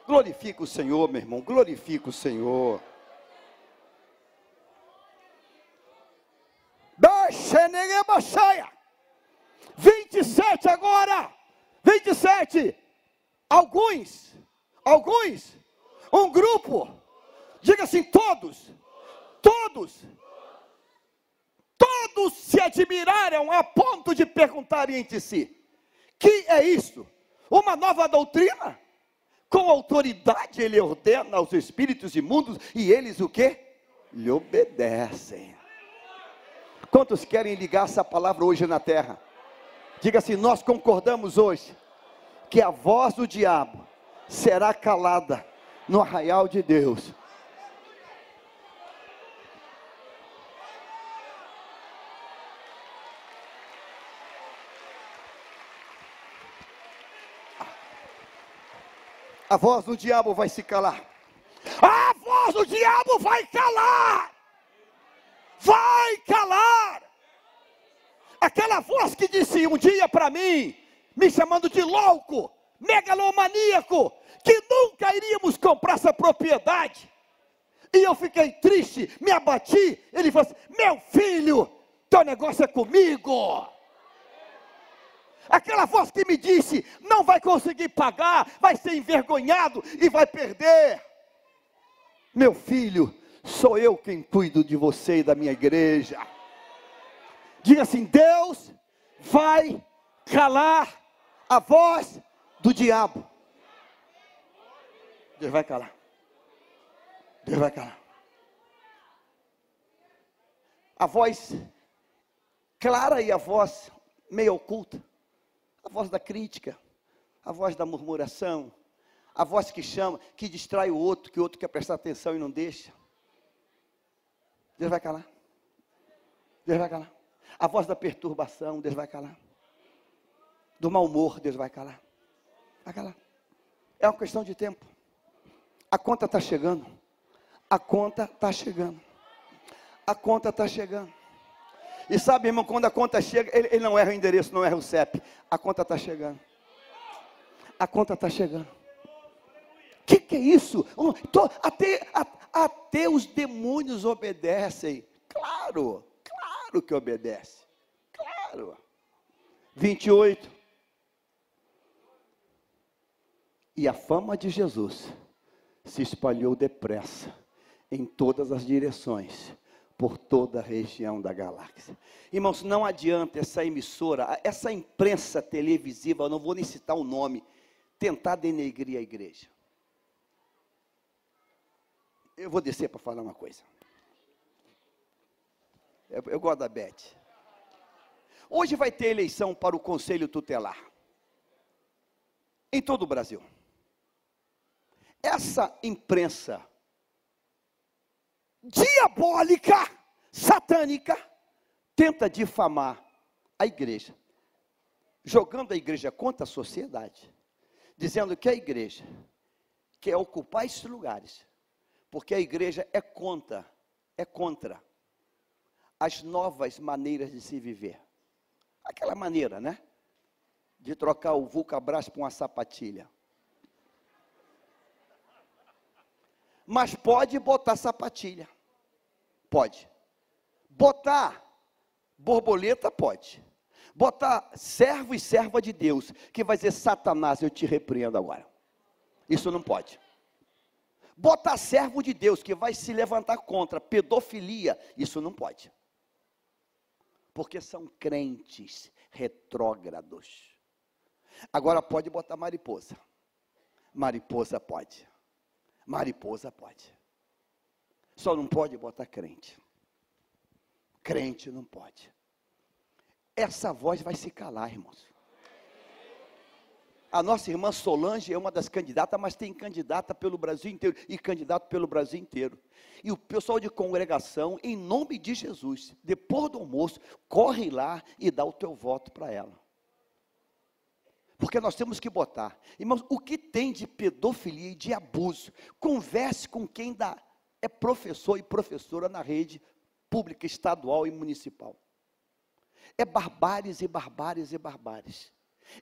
Glorifica o Senhor, meu irmão, glorifica o Senhor. 27 agora. 27. Alguns, alguns, um grupo, diga assim: todos, todos, todos se admiraram a ponto de perguntarem entre si: que é isto? Uma nova doutrina? Com autoridade ele ordena aos espíritos imundos e eles o que? Lhe obedecem. Quantos querem ligar essa palavra hoje na terra? Diga assim: nós concordamos hoje que a voz do diabo será calada no arraial de Deus. A voz do diabo vai se calar. A voz do diabo vai calar. Vai calar. Aquela voz que disse um dia para mim, me chamando de louco, megalomaníaco, que nunca iríamos comprar essa propriedade. E eu fiquei triste, me abati. Ele falou assim: Meu filho, teu negócio é comigo. Aquela voz que me disse: não vai conseguir pagar, vai ser envergonhado e vai perder. Meu filho, sou eu quem cuido de você e da minha igreja. Diga assim: Deus vai calar a voz do diabo. Deus vai calar. Deus vai calar. A voz clara e a voz meio oculta a voz da crítica, a voz da murmuração, a voz que chama, que distrai o outro, que o outro quer prestar atenção e não deixa. Deus vai calar. Deus vai calar. A voz da perturbação, Deus vai calar. Do mau humor, Deus vai calar. Vai calar. É uma questão de tempo. A conta está chegando. A conta está chegando. A conta está chegando. E sabe, irmão, quando a conta chega, ele, ele não erra o endereço, não erra o CEP. A conta está chegando. A conta está chegando. O que, que, é isso? Até, até os demônios obedecem. Claro, claro que obedece. Claro. 28. E a fama de Jesus se espalhou depressa em todas as direções, por toda a região da galáxia. Irmãos, não adianta essa emissora, essa imprensa televisiva, não vou nem citar o nome, tentar denegrir a igreja. Eu vou descer para falar uma coisa. Eu, eu gosto da Beth. Hoje vai ter eleição para o Conselho Tutelar. Em todo o Brasil. Essa imprensa diabólica, satânica, tenta difamar a igreja, jogando a igreja contra a sociedade, dizendo que a igreja quer ocupar esses lugares, porque a igreja é contra, é contra as novas maneiras de se viver. Aquela maneira, né? De trocar o Vulcabras por uma sapatilha. Mas pode botar sapatilha. Pode. Botar borboleta, pode. Botar servo e serva de Deus, que vai dizer: Satanás, eu te repreendo agora. Isso não pode. Botar servo de Deus, que vai se levantar contra pedofilia, isso não pode. Porque são crentes retrógrados. Agora pode botar mariposa. Mariposa pode. Mariposa pode. Só não pode botar crente. Crente não pode. Essa voz vai se calar, irmãos. A nossa irmã Solange é uma das candidatas, mas tem candidata pelo Brasil inteiro e candidato pelo Brasil inteiro. E o pessoal de congregação, em nome de Jesus, depois do almoço, corre lá e dá o teu voto para ela. Porque nós temos que botar. Irmãos, o que tem de pedofilia e de abuso? Converse com quem dá, é professor e professora na rede pública, estadual e municipal. É barbáries e barbáries e barbáries.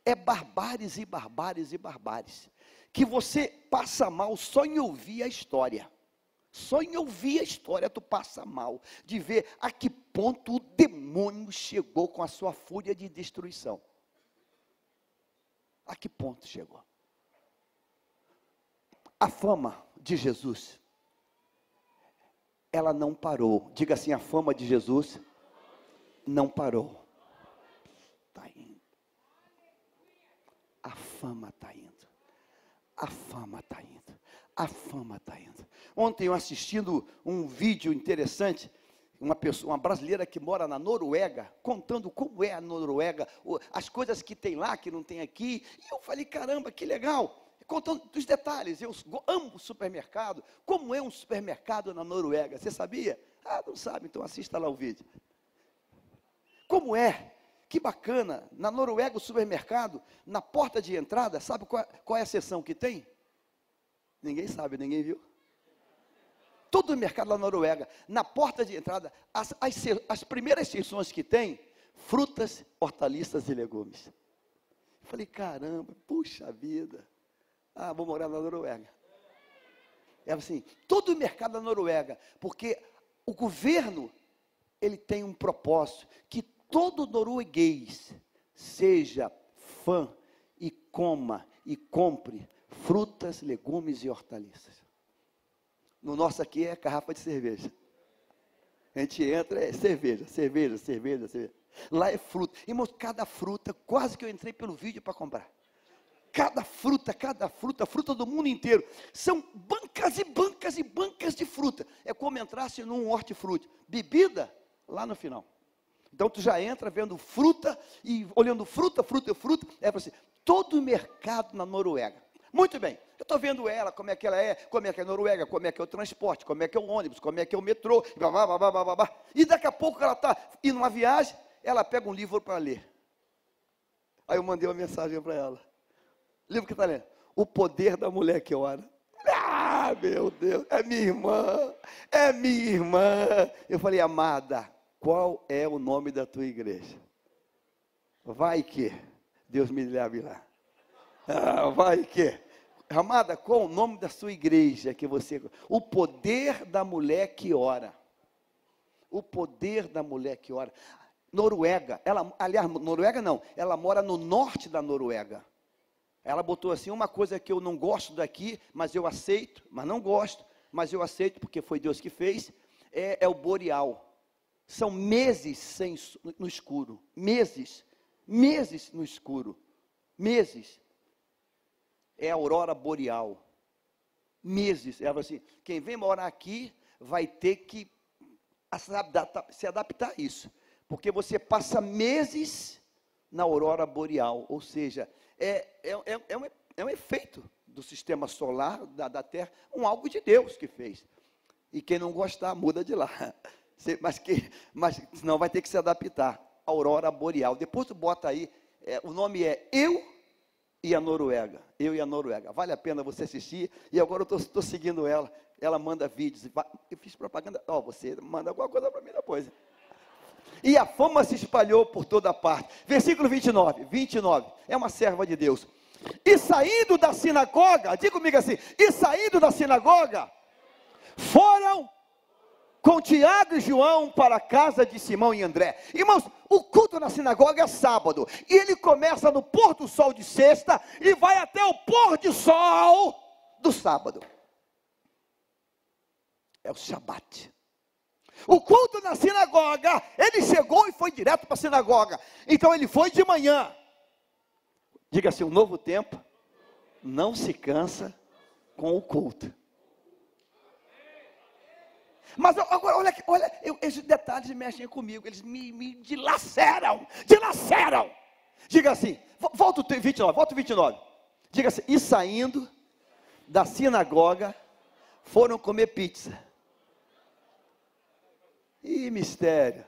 É barbáries e barbáries e barbáries. Que você passa mal só em ouvir a história. Só em ouvir a história tu passa mal. De ver a que ponto o demônio chegou com a sua fúria de destruição. A que ponto chegou? A fama de Jesus, ela não parou. Diga assim: a fama de Jesus não parou. Está indo. A fama está indo. A fama está indo. A fama está indo. Ontem eu assistindo um vídeo interessante uma pessoa, uma brasileira que mora na Noruega, contando como é a Noruega, as coisas que tem lá que não tem aqui. E eu falei, caramba, que legal! Contando dos detalhes, eu amo supermercado. Como é um supermercado na Noruega? Você sabia? Ah, não sabe, então assista lá o vídeo. Como é? Que bacana! Na Noruega, o supermercado, na porta de entrada, sabe qual, qual é a seção que tem? Ninguém sabe, ninguém viu todo o mercado da Noruega, na porta de entrada, as, as, as primeiras seções que tem, frutas, hortaliças e legumes. falei, caramba, puxa vida. Ah, vou morar na Noruega. É assim, todo o mercado da Noruega, porque o governo, ele tem um propósito, que todo norueguês seja fã e coma e compre frutas, legumes e hortaliças. No nosso aqui é garrafa de cerveja. A gente entra, é cerveja, cerveja, cerveja, cerveja. Lá é fruta. Irmãos, cada fruta, quase que eu entrei pelo vídeo para comprar. Cada fruta, cada fruta, fruta do mundo inteiro. São bancas e bancas e bancas de fruta. É como entrasse num hortifruti. Bebida, lá no final. Então tu já entra vendo fruta e olhando fruta, fruta, fruta. É assim, todo o mercado na Noruega. Muito bem. Eu estou vendo ela, como é que ela é, como é que é a Noruega, como é que é o transporte, como é que é o ônibus, como é que é o metrô, blá, blá, blá, blá, blá, blá. e daqui a pouco ela está indo numa viagem, ela pega um livro para ler. Aí eu mandei uma mensagem para ela. Livro que está lendo? O Poder da Mulher que Ora. Ah, meu Deus, é minha irmã, é minha irmã. Eu falei, amada, qual é o nome da tua igreja? Vai que Deus me leve lá. Ah, vai que Amada, qual o nome da sua igreja que você. O poder da mulher que ora. O poder da mulher que ora. Noruega, ela, aliás, Noruega não, ela mora no norte da Noruega. Ela botou assim: uma coisa que eu não gosto daqui, mas eu aceito, mas não gosto, mas eu aceito porque foi Deus que fez, é, é o boreal. São meses sem, no escuro, meses, meses no escuro, meses. É a aurora boreal. Meses. Ela falou assim: quem vem morar aqui vai ter que se adaptar a isso, porque você passa meses na aurora boreal, ou seja, é, é, é, é, um, é um efeito do sistema solar da, da Terra, um algo de Deus que fez. E quem não gostar, muda de lá. Mas, que, mas senão vai ter que se adaptar. Aurora Boreal. Depois tu bota aí, é, o nome é Eu e a Noruega. Eu e a Noruega. Vale a pena você assistir. E agora eu estou seguindo ela. Ela manda vídeos. Eu fiz propaganda. Ó, oh, você manda alguma coisa para mim depois. E a fama se espalhou por toda parte. Versículo 29. 29. É uma serva de Deus. E saindo da sinagoga, diga comigo assim: e saindo da sinagoga, foram com Tiago e João para a casa de Simão e André. Irmãos, o culto na sinagoga é sábado, e ele começa no pôr do sol de sexta e vai até o pôr de sol do sábado. É o Shabat. O culto na sinagoga, ele chegou e foi direto para a sinagoga. Então ele foi de manhã. Diga assim: um novo tempo não se cansa com o culto. Mas agora, olha, olha eu, esses detalhes mexem comigo, eles me, me dilaceram, dilaceram. Diga assim, volta o 29, volta o 29. Diga assim, e saindo da sinagoga, foram comer pizza. Ih, mistério.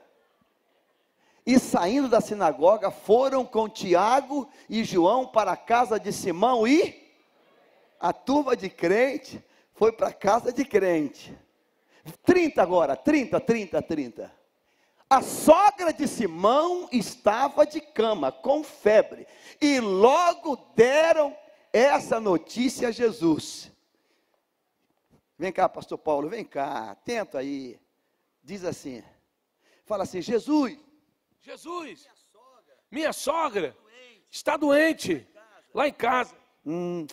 E saindo da sinagoga, foram com Tiago e João para a casa de Simão e a turma de crente foi para a casa de crente. 30 agora, 30, 30, 30. A sogra de Simão estava de cama, com febre, e logo deram essa notícia a Jesus. Vem cá, pastor Paulo, vem cá, atento aí. Diz assim: fala assim, Jesus, Jesus, minha sogra, está doente, lá em casa. Hum,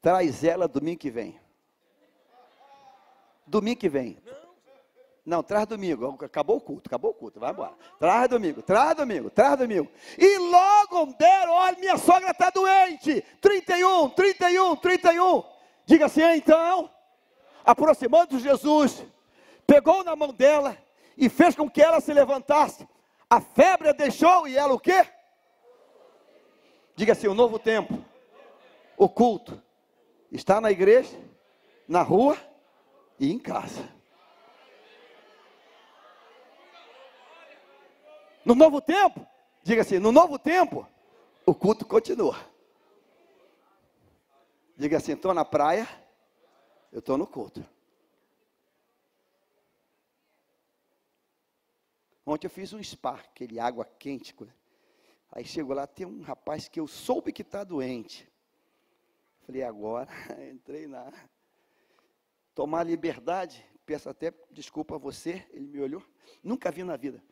traz ela domingo que vem. Domingo que vem. Não, traz domingo. Acabou o culto, acabou o culto. Vai embora. Traz domingo, traz domingo, traz domingo. E logo deram, olha, minha sogra está doente. 31, 31, 31. Diga assim, então, aproximando Jesus, pegou na mão dela e fez com que ela se levantasse. A febre a deixou e ela o quê? Diga assim, o novo tempo. O culto está na igreja, na rua e em casa. No novo tempo, diga assim: no novo tempo, o culto continua. Diga assim: estou na praia, eu estou no culto. Ontem eu fiz um spa, aquele água quente. Aí chegou lá, tem um rapaz que eu soube que está doente. Falei, agora, entrei na. Tomar liberdade, peço até desculpa a você, ele me olhou, nunca vi na vida.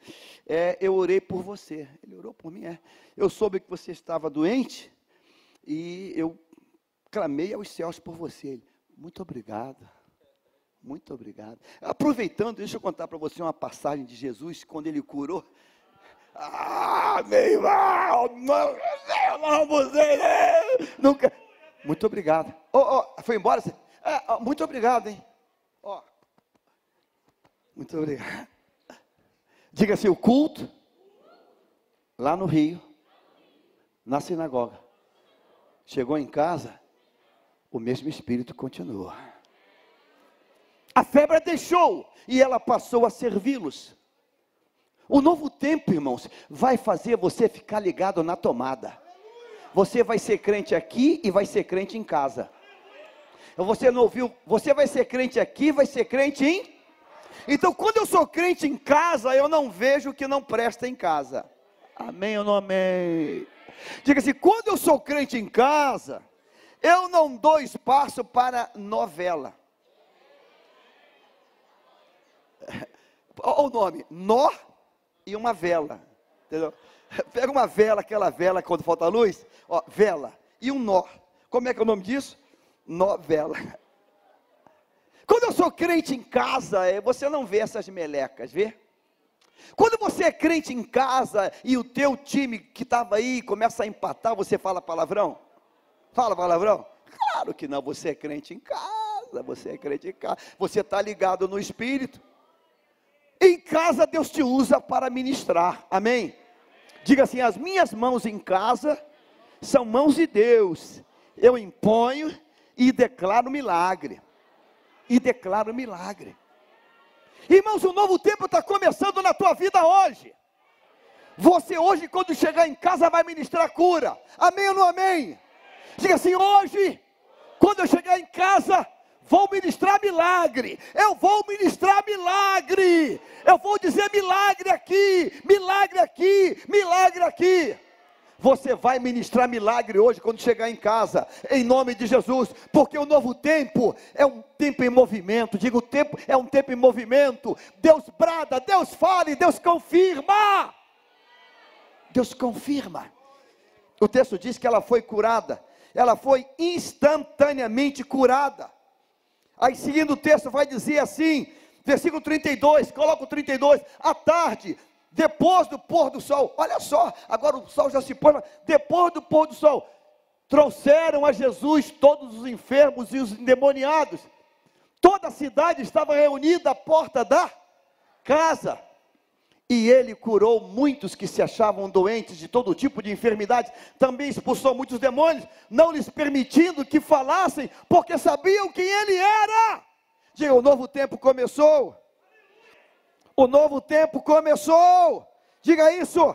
É, eu orei por você, ele orou por mim, é. Eu soube que você estava doente e eu clamei aos céus por você. Ele, muito obrigado, muito obrigado. Aproveitando, deixa eu contar para você uma passagem de Jesus, quando ele curou. Ah, meu irmão, não, não, né? nunca. Muito obrigado. Oh, oh, foi embora? É, muito obrigado, hein? Ó, muito obrigado. Diga assim: o culto, lá no Rio, na sinagoga, chegou em casa, o mesmo Espírito continua. A febre deixou e ela passou a servi-los. O novo tempo, irmãos, vai fazer você ficar ligado na tomada. Você vai ser crente aqui e vai ser crente em casa. Você não ouviu? Você vai ser crente aqui, vai ser crente em então, quando eu sou crente em casa, eu não vejo o que não presta em casa. Amém ou não amém? Diga assim: quando eu sou crente em casa, eu não dou espaço para novela. Olha o nome: nó e uma vela. Entendeu? Pega uma vela, aquela vela quando falta luz, ó, vela, e um nó. Como é que é o nome disso? Novela. Quando eu sou crente em casa, é, você não vê essas melecas, vê? Quando você é crente em casa e o teu time que estava aí começa a empatar, você fala palavrão? Fala palavrão? Claro que não, você é crente em casa, você é crente em casa, você está ligado no Espírito. Em casa Deus te usa para ministrar, amém? Diga assim: as minhas mãos em casa são mãos de Deus, eu imponho e declaro milagre, e declaro milagre. Irmãos, o novo tempo está começando na tua vida hoje. Você hoje, quando chegar em casa, vai ministrar cura. Amém ou não amém? Diga assim: hoje, quando eu chegar em casa, vou ministrar milagre. Eu vou ministrar milagre. Eu vou dizer milagre aqui, milagre aqui, milagre aqui. Você vai ministrar milagre hoje quando chegar em casa, em nome de Jesus, porque o novo tempo é um tempo em movimento. Digo, o tempo é um tempo em movimento. Deus brada, Deus fale, Deus confirma. Deus confirma. O texto diz que ela foi curada, ela foi instantaneamente curada. Aí, seguindo o texto, vai dizer assim, versículo 32, coloca o 32, à tarde, depois do pôr do sol, olha só, agora o sol já se põe, depois do pôr do sol, trouxeram a Jesus todos os enfermos e os endemoniados, toda a cidade estava reunida à porta da casa, e ele curou muitos que se achavam doentes de todo tipo de enfermidades, também expulsou muitos demônios, não lhes permitindo que falassem, porque sabiam quem ele era. Diga, o novo tempo começou. O novo tempo começou. Diga isso.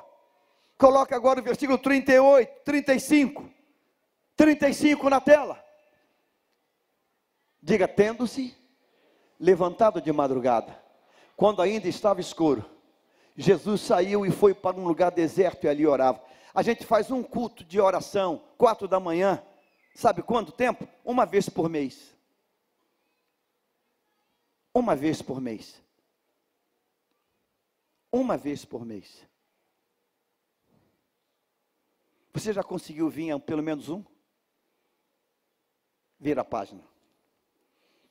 Coloca agora o versículo 38, 35. 35 na tela. Diga, tendo-se levantado de madrugada, quando ainda estava escuro, Jesus saiu e foi para um lugar deserto e ali orava. A gente faz um culto de oração, quatro da manhã, sabe quanto tempo? Uma vez por mês. Uma vez por mês uma vez por mês. Você já conseguiu vir pelo menos um? Vira a página.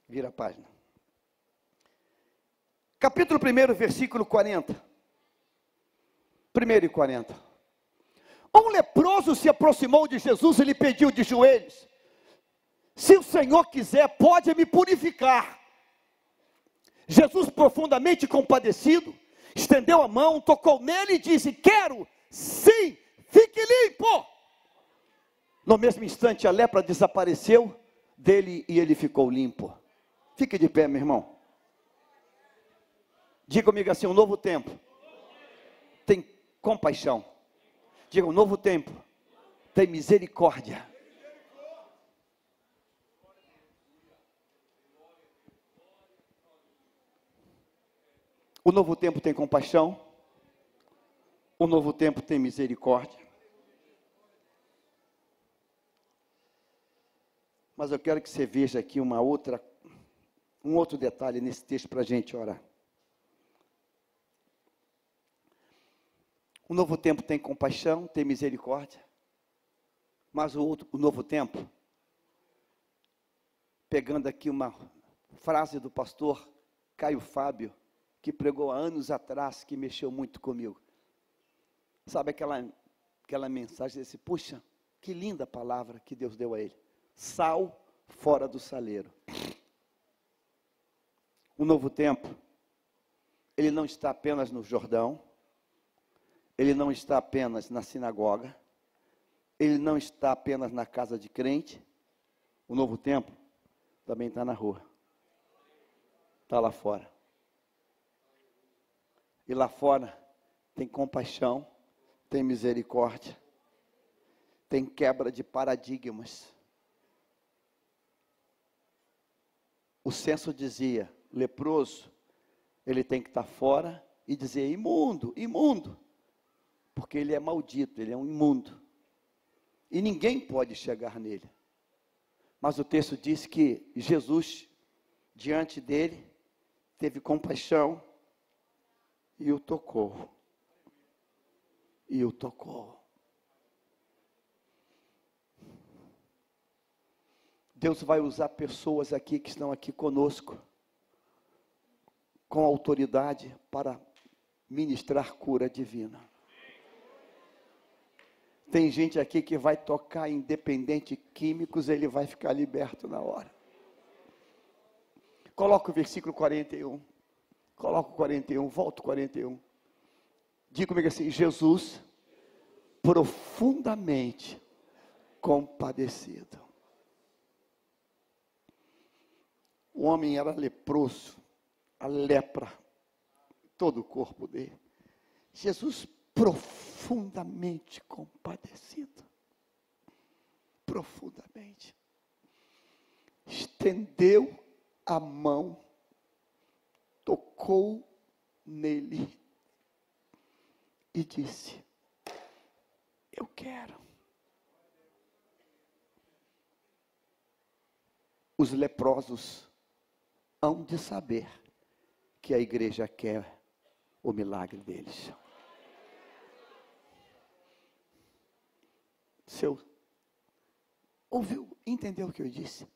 Vira a página. Capítulo 1, versículo 40. 1 e 40. Um leproso se aproximou de Jesus e lhe pediu de joelhos: Se o Senhor quiser, pode me purificar. Jesus, profundamente compadecido, estendeu a mão, tocou nele e disse: Quero, sim, fique limpo. No mesmo instante, a lepra desapareceu dele e ele ficou limpo. Fique de pé, meu irmão. Diga comigo assim: um novo tempo tem compaixão. Diga: um novo tempo tem misericórdia. O novo tempo tem compaixão. O novo tempo tem misericórdia. Mas eu quero que você veja aqui uma outra, um outro detalhe nesse texto para a gente orar. O novo tempo tem compaixão, tem misericórdia. Mas o, outro, o novo tempo, pegando aqui uma frase do pastor Caio Fábio, que pregou há anos atrás, que mexeu muito comigo. Sabe aquela, aquela mensagem desse, puxa, que linda palavra que Deus deu a ele. Sal fora do saleiro. O novo tempo, ele não está apenas no Jordão, ele não está apenas na sinagoga, ele não está apenas na casa de crente, o novo tempo também está na rua, está lá fora. E lá fora tem compaixão, tem misericórdia, tem quebra de paradigmas. O censo dizia: leproso, ele tem que estar fora e dizer imundo, imundo, porque ele é maldito, ele é um imundo. E ninguém pode chegar nele. Mas o texto diz que Jesus, diante dele, teve compaixão, e o tocou. E o tocou. Deus vai usar pessoas aqui que estão aqui conosco, com autoridade para ministrar cura divina. Tem gente aqui que vai tocar independente químicos, ele vai ficar liberto na hora. Coloca o versículo 41. Coloca o 41, volta o 41. Diga comigo assim: Jesus, profundamente compadecido. O homem era leproso, a lepra, todo o corpo dele. Jesus profundamente compadecido. Profundamente. Estendeu a mão, tocou nele e disse: Eu quero. Os leprosos hão de saber que a igreja quer o milagre deles. Seu ouviu, entendeu o que eu disse?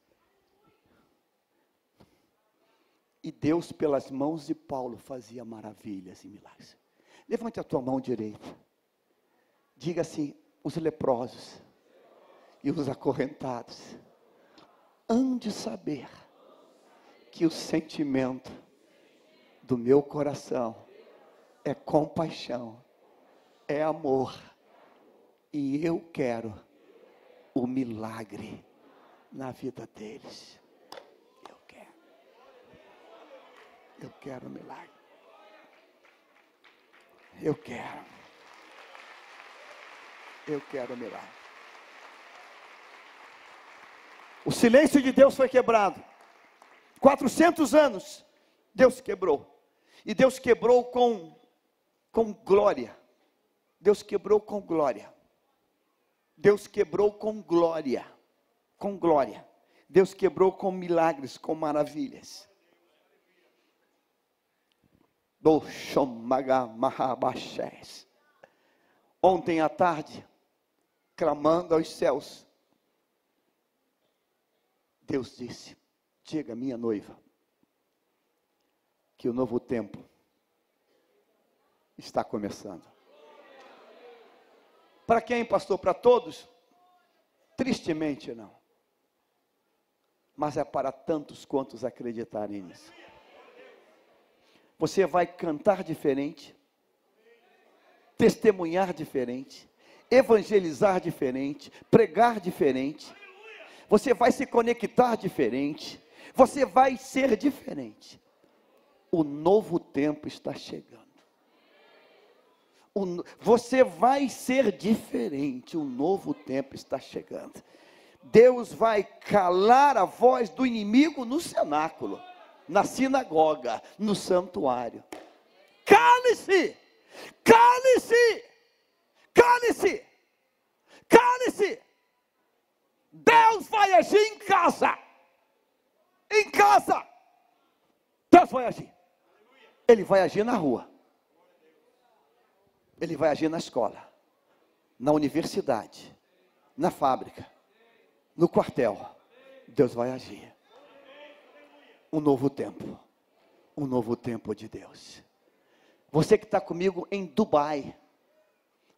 E Deus, pelas mãos de Paulo, fazia maravilhas e milagres. Levante a tua mão direita. Diga assim: os leprosos e os acorrentados hão de saber que o sentimento do meu coração é compaixão, é amor, e eu quero o milagre na vida deles. Eu quero. Eu quero o milagre. Eu quero. Eu quero o milagre. O silêncio de Deus foi quebrado. 400 anos, Deus quebrou. E Deus quebrou com, com glória. Deus quebrou com glória. Deus quebrou com glória. Com glória. Deus quebrou com milagres, com maravilhas. Ontem à tarde, clamando aos céus, Deus disse: Diga, minha noiva, que o novo tempo está começando. Para quem, pastor? Para todos? Tristemente não. Mas é para tantos quantos acreditarem nisso. Você vai cantar diferente, testemunhar diferente, evangelizar diferente, pregar diferente. Você vai se conectar diferente. Você vai ser diferente. O novo tempo está chegando. O, você vai ser diferente. O novo tempo está chegando. Deus vai calar a voz do inimigo no cenáculo, na sinagoga, no santuário. Cale-se! Cale-se! Cale-se! Cale-se! Deus vai agir em casa. Em casa. Deus vai agir. Ele vai agir na rua. Ele vai agir na escola, na universidade, na fábrica, no quartel. Deus vai agir. Um novo tempo. Um novo tempo de Deus. Você que está comigo em Dubai.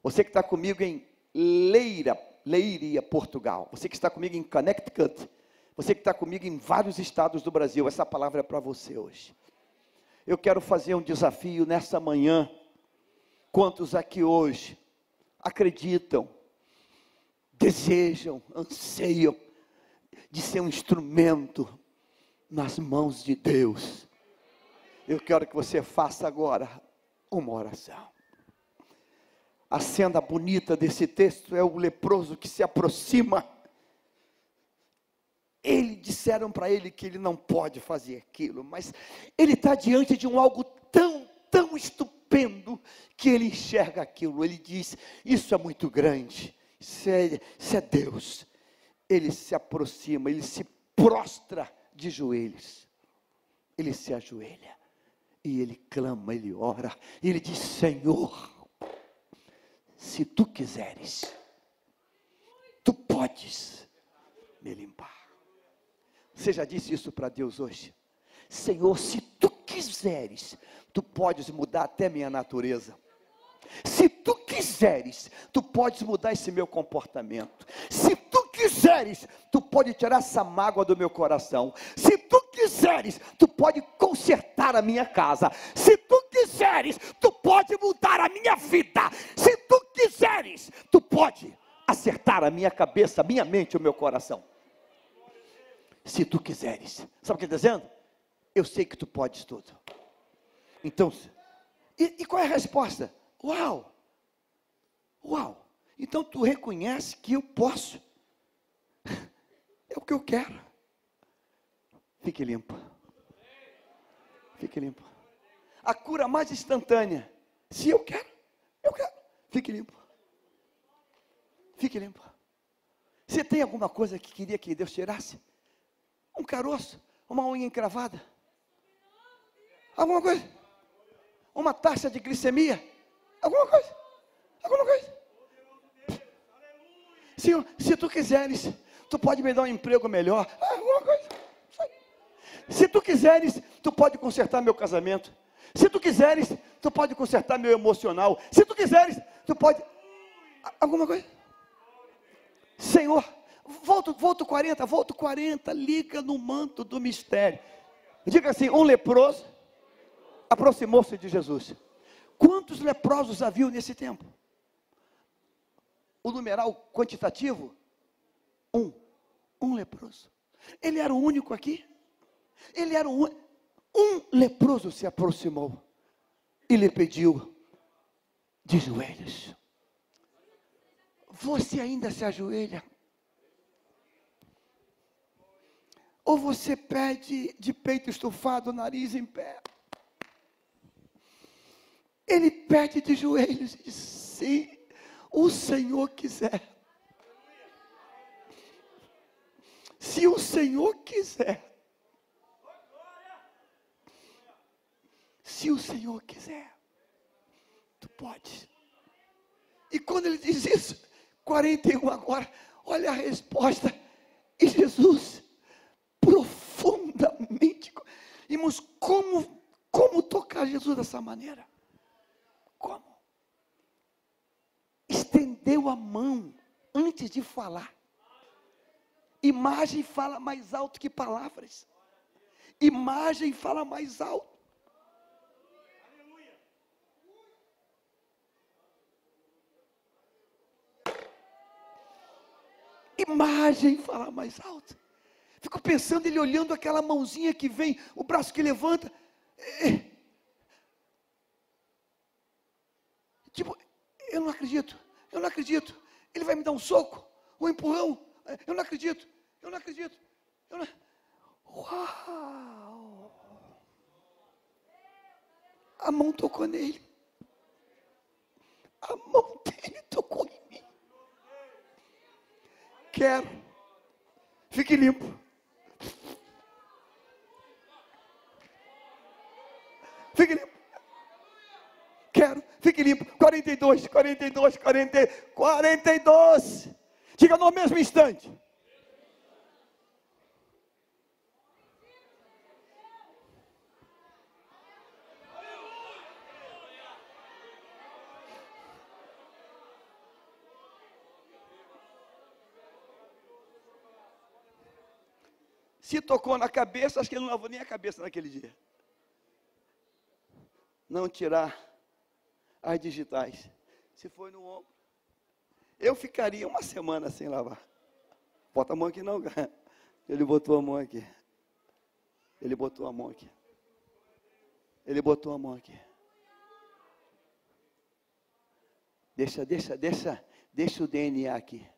Você que está comigo em Leira, Leiria, Portugal. Você que está comigo em Connecticut. Você que está comigo em vários estados do Brasil. Essa palavra é para você hoje. Eu quero fazer um desafio nessa manhã Quantos aqui hoje acreditam, desejam, anseiam de ser um instrumento nas mãos de Deus? Eu quero que você faça agora uma oração. A cena bonita desse texto é o leproso que se aproxima. Ele disseram para ele que ele não pode fazer aquilo, mas ele está diante de um algo tão, tão estupendo que ele enxerga aquilo. Ele diz: Isso é muito grande, isso é, isso é Deus. Ele se aproxima, ele se prostra de joelhos, ele se ajoelha e ele clama, ele ora, e ele diz: Senhor, se tu quiseres, tu podes me limpar. Você já disse isso para Deus hoje? Senhor, se tu quiseres, tu podes mudar até minha natureza. Se tu quiseres, tu podes mudar esse meu comportamento. Se quiseres, tu pode tirar essa mágoa do meu coração. Se tu quiseres, tu pode consertar a minha casa. Se tu quiseres, tu pode mudar a minha vida. Se tu quiseres, tu pode acertar a minha cabeça, a minha mente, o meu coração. Se tu quiseres. Sabe o que está dizendo? Eu sei que tu podes tudo. Então, e, e qual é a resposta? Uau! Uau! Então tu reconhece que eu posso. É o que eu quero. Fique limpo. Fique limpo. A cura mais instantânea. Se eu quero, eu quero. Fique limpo. Fique limpo. Você tem alguma coisa que queria que Deus tirasse? Um caroço, uma unha encravada. Alguma coisa? Uma taxa de glicemia? Alguma coisa? Alguma coisa? Senhor, se tu quiseres, tu pode me dar um emprego melhor. Alguma coisa? Se tu quiseres, tu pode consertar meu casamento. Se tu quiseres, tu pode consertar meu emocional. Se tu quiseres, tu pode. Alguma coisa? Senhor, volto, volto 40, volto 40, liga no manto do mistério. Diga assim: um leproso aproximou-se de Jesus. Quantos leprosos havia nesse tempo? O numeral quantitativo? Um. Um leproso. Ele era o único aqui. Ele era o. Um leproso se aproximou e lhe pediu de joelhos. Você ainda se ajoelha? Ou você pede de peito estufado, nariz em pé? Ele pede de joelhos e diz: Se o Senhor quiser. Se o Senhor quiser. Se o Senhor quiser, tu pode. E quando ele diz isso, 41 agora, olha a resposta. E Jesus, profundamente, irmãos, como, como tocar Jesus dessa maneira? Como? Estendeu a mão antes de falar. Imagem fala mais alto que palavras. Imagem fala mais alto. Imagem fala mais alto. Fico pensando ele olhando aquela mãozinha que vem, o braço que levanta. É, Tipo, eu não acredito, eu não acredito. Ele vai me dar um soco, um empurrão. Eu não acredito, eu não acredito. Eu não... Uau! A mão tocou nele. A mão dele tocou em mim. Quero. Fique limpo. Fique limpo. Quero, fique limpo. 42, 42, 40, 42. Diga no mesmo instante. Se tocou na cabeça, acho que ele não lavou nem a cabeça naquele dia. Não tirar as digitais. Se foi no ombro, eu ficaria uma semana sem lavar. Bota a mão aqui não, cara. Ele botou a mão aqui. Ele botou a mão aqui. Ele botou a mão aqui. Deixa, deixa, deixa, deixa o DNA aqui.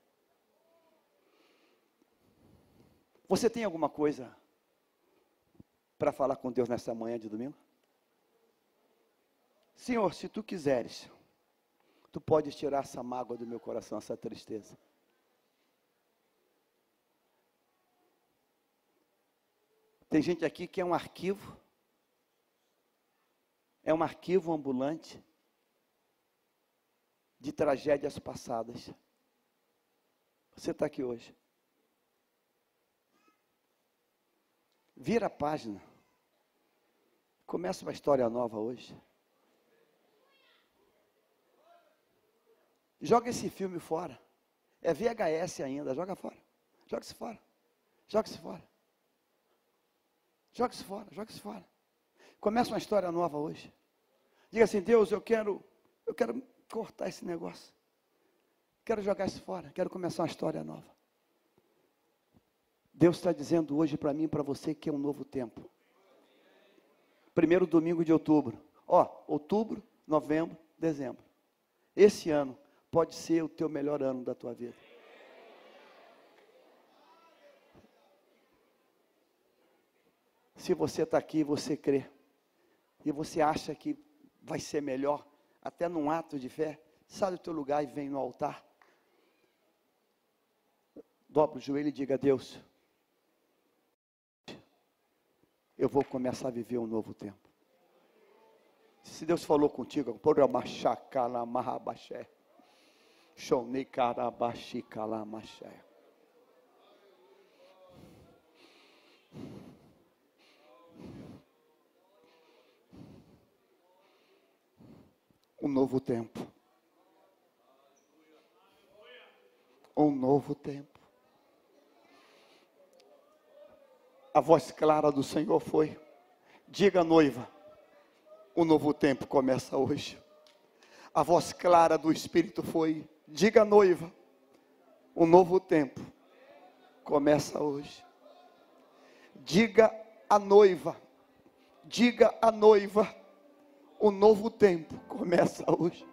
Você tem alguma coisa para falar com Deus nessa manhã de domingo? Senhor, se tu quiseres, tu podes tirar essa mágoa do meu coração, essa tristeza. Tem gente aqui que é um arquivo, é um arquivo ambulante de tragédias passadas. Você está aqui hoje. Vira a página. Começa uma história nova hoje. Joga esse filme fora. É VHS ainda, joga fora. Joga-se fora. Joga-se fora. Joga-se fora, joga-se fora. Começa uma história nova hoje. Diga assim, Deus, eu quero, eu quero cortar esse negócio. Quero jogar isso fora, quero começar uma história nova. Deus está dizendo hoje para mim e para você que é um novo tempo. Primeiro domingo de outubro. Ó, outubro, novembro, dezembro. Esse ano pode ser o teu melhor ano da tua vida. Se você está aqui, você crê, e você acha que vai ser melhor, até num ato de fé, sai do teu lugar e vem no altar. Dobra o joelho e diga a Deus: Eu vou começar a viver um novo tempo. Se Deus falou contigo, por amachacala mahabaxé. Shonikarabashikalamashé. Um novo tempo. Um novo tempo. A voz clara do Senhor foi: Diga noiva, o novo tempo começa hoje. A voz clara do Espírito foi: Diga noiva, o novo tempo começa hoje. Diga a noiva, diga a noiva, o novo tempo começa hoje.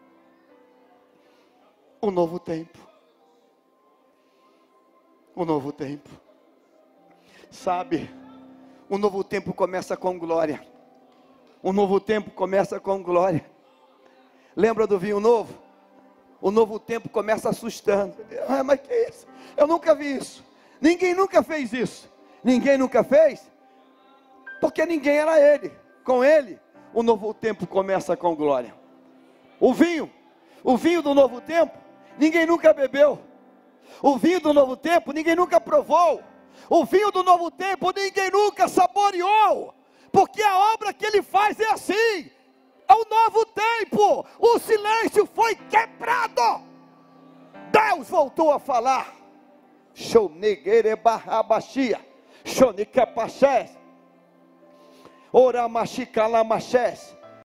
O novo tempo. O novo tempo. Sabe, o novo tempo começa com glória. O novo tempo começa com glória. Lembra do vinho novo? O novo tempo começa assustando. Ah, mas que isso? Eu nunca vi isso. Ninguém nunca fez isso. Ninguém nunca fez? Porque ninguém era ele. Com ele, o novo tempo começa com glória. O vinho, o vinho do novo tempo, ninguém nunca bebeu. O vinho do novo tempo, ninguém nunca provou. O vinho do novo tempo, ninguém nunca saboreou. Porque a obra que ele faz é assim é um novo tempo. O silêncio foi quebrado. Deus voltou a falar. Shonegere barrabashia. Shonikapachés. Oramachikalamachés.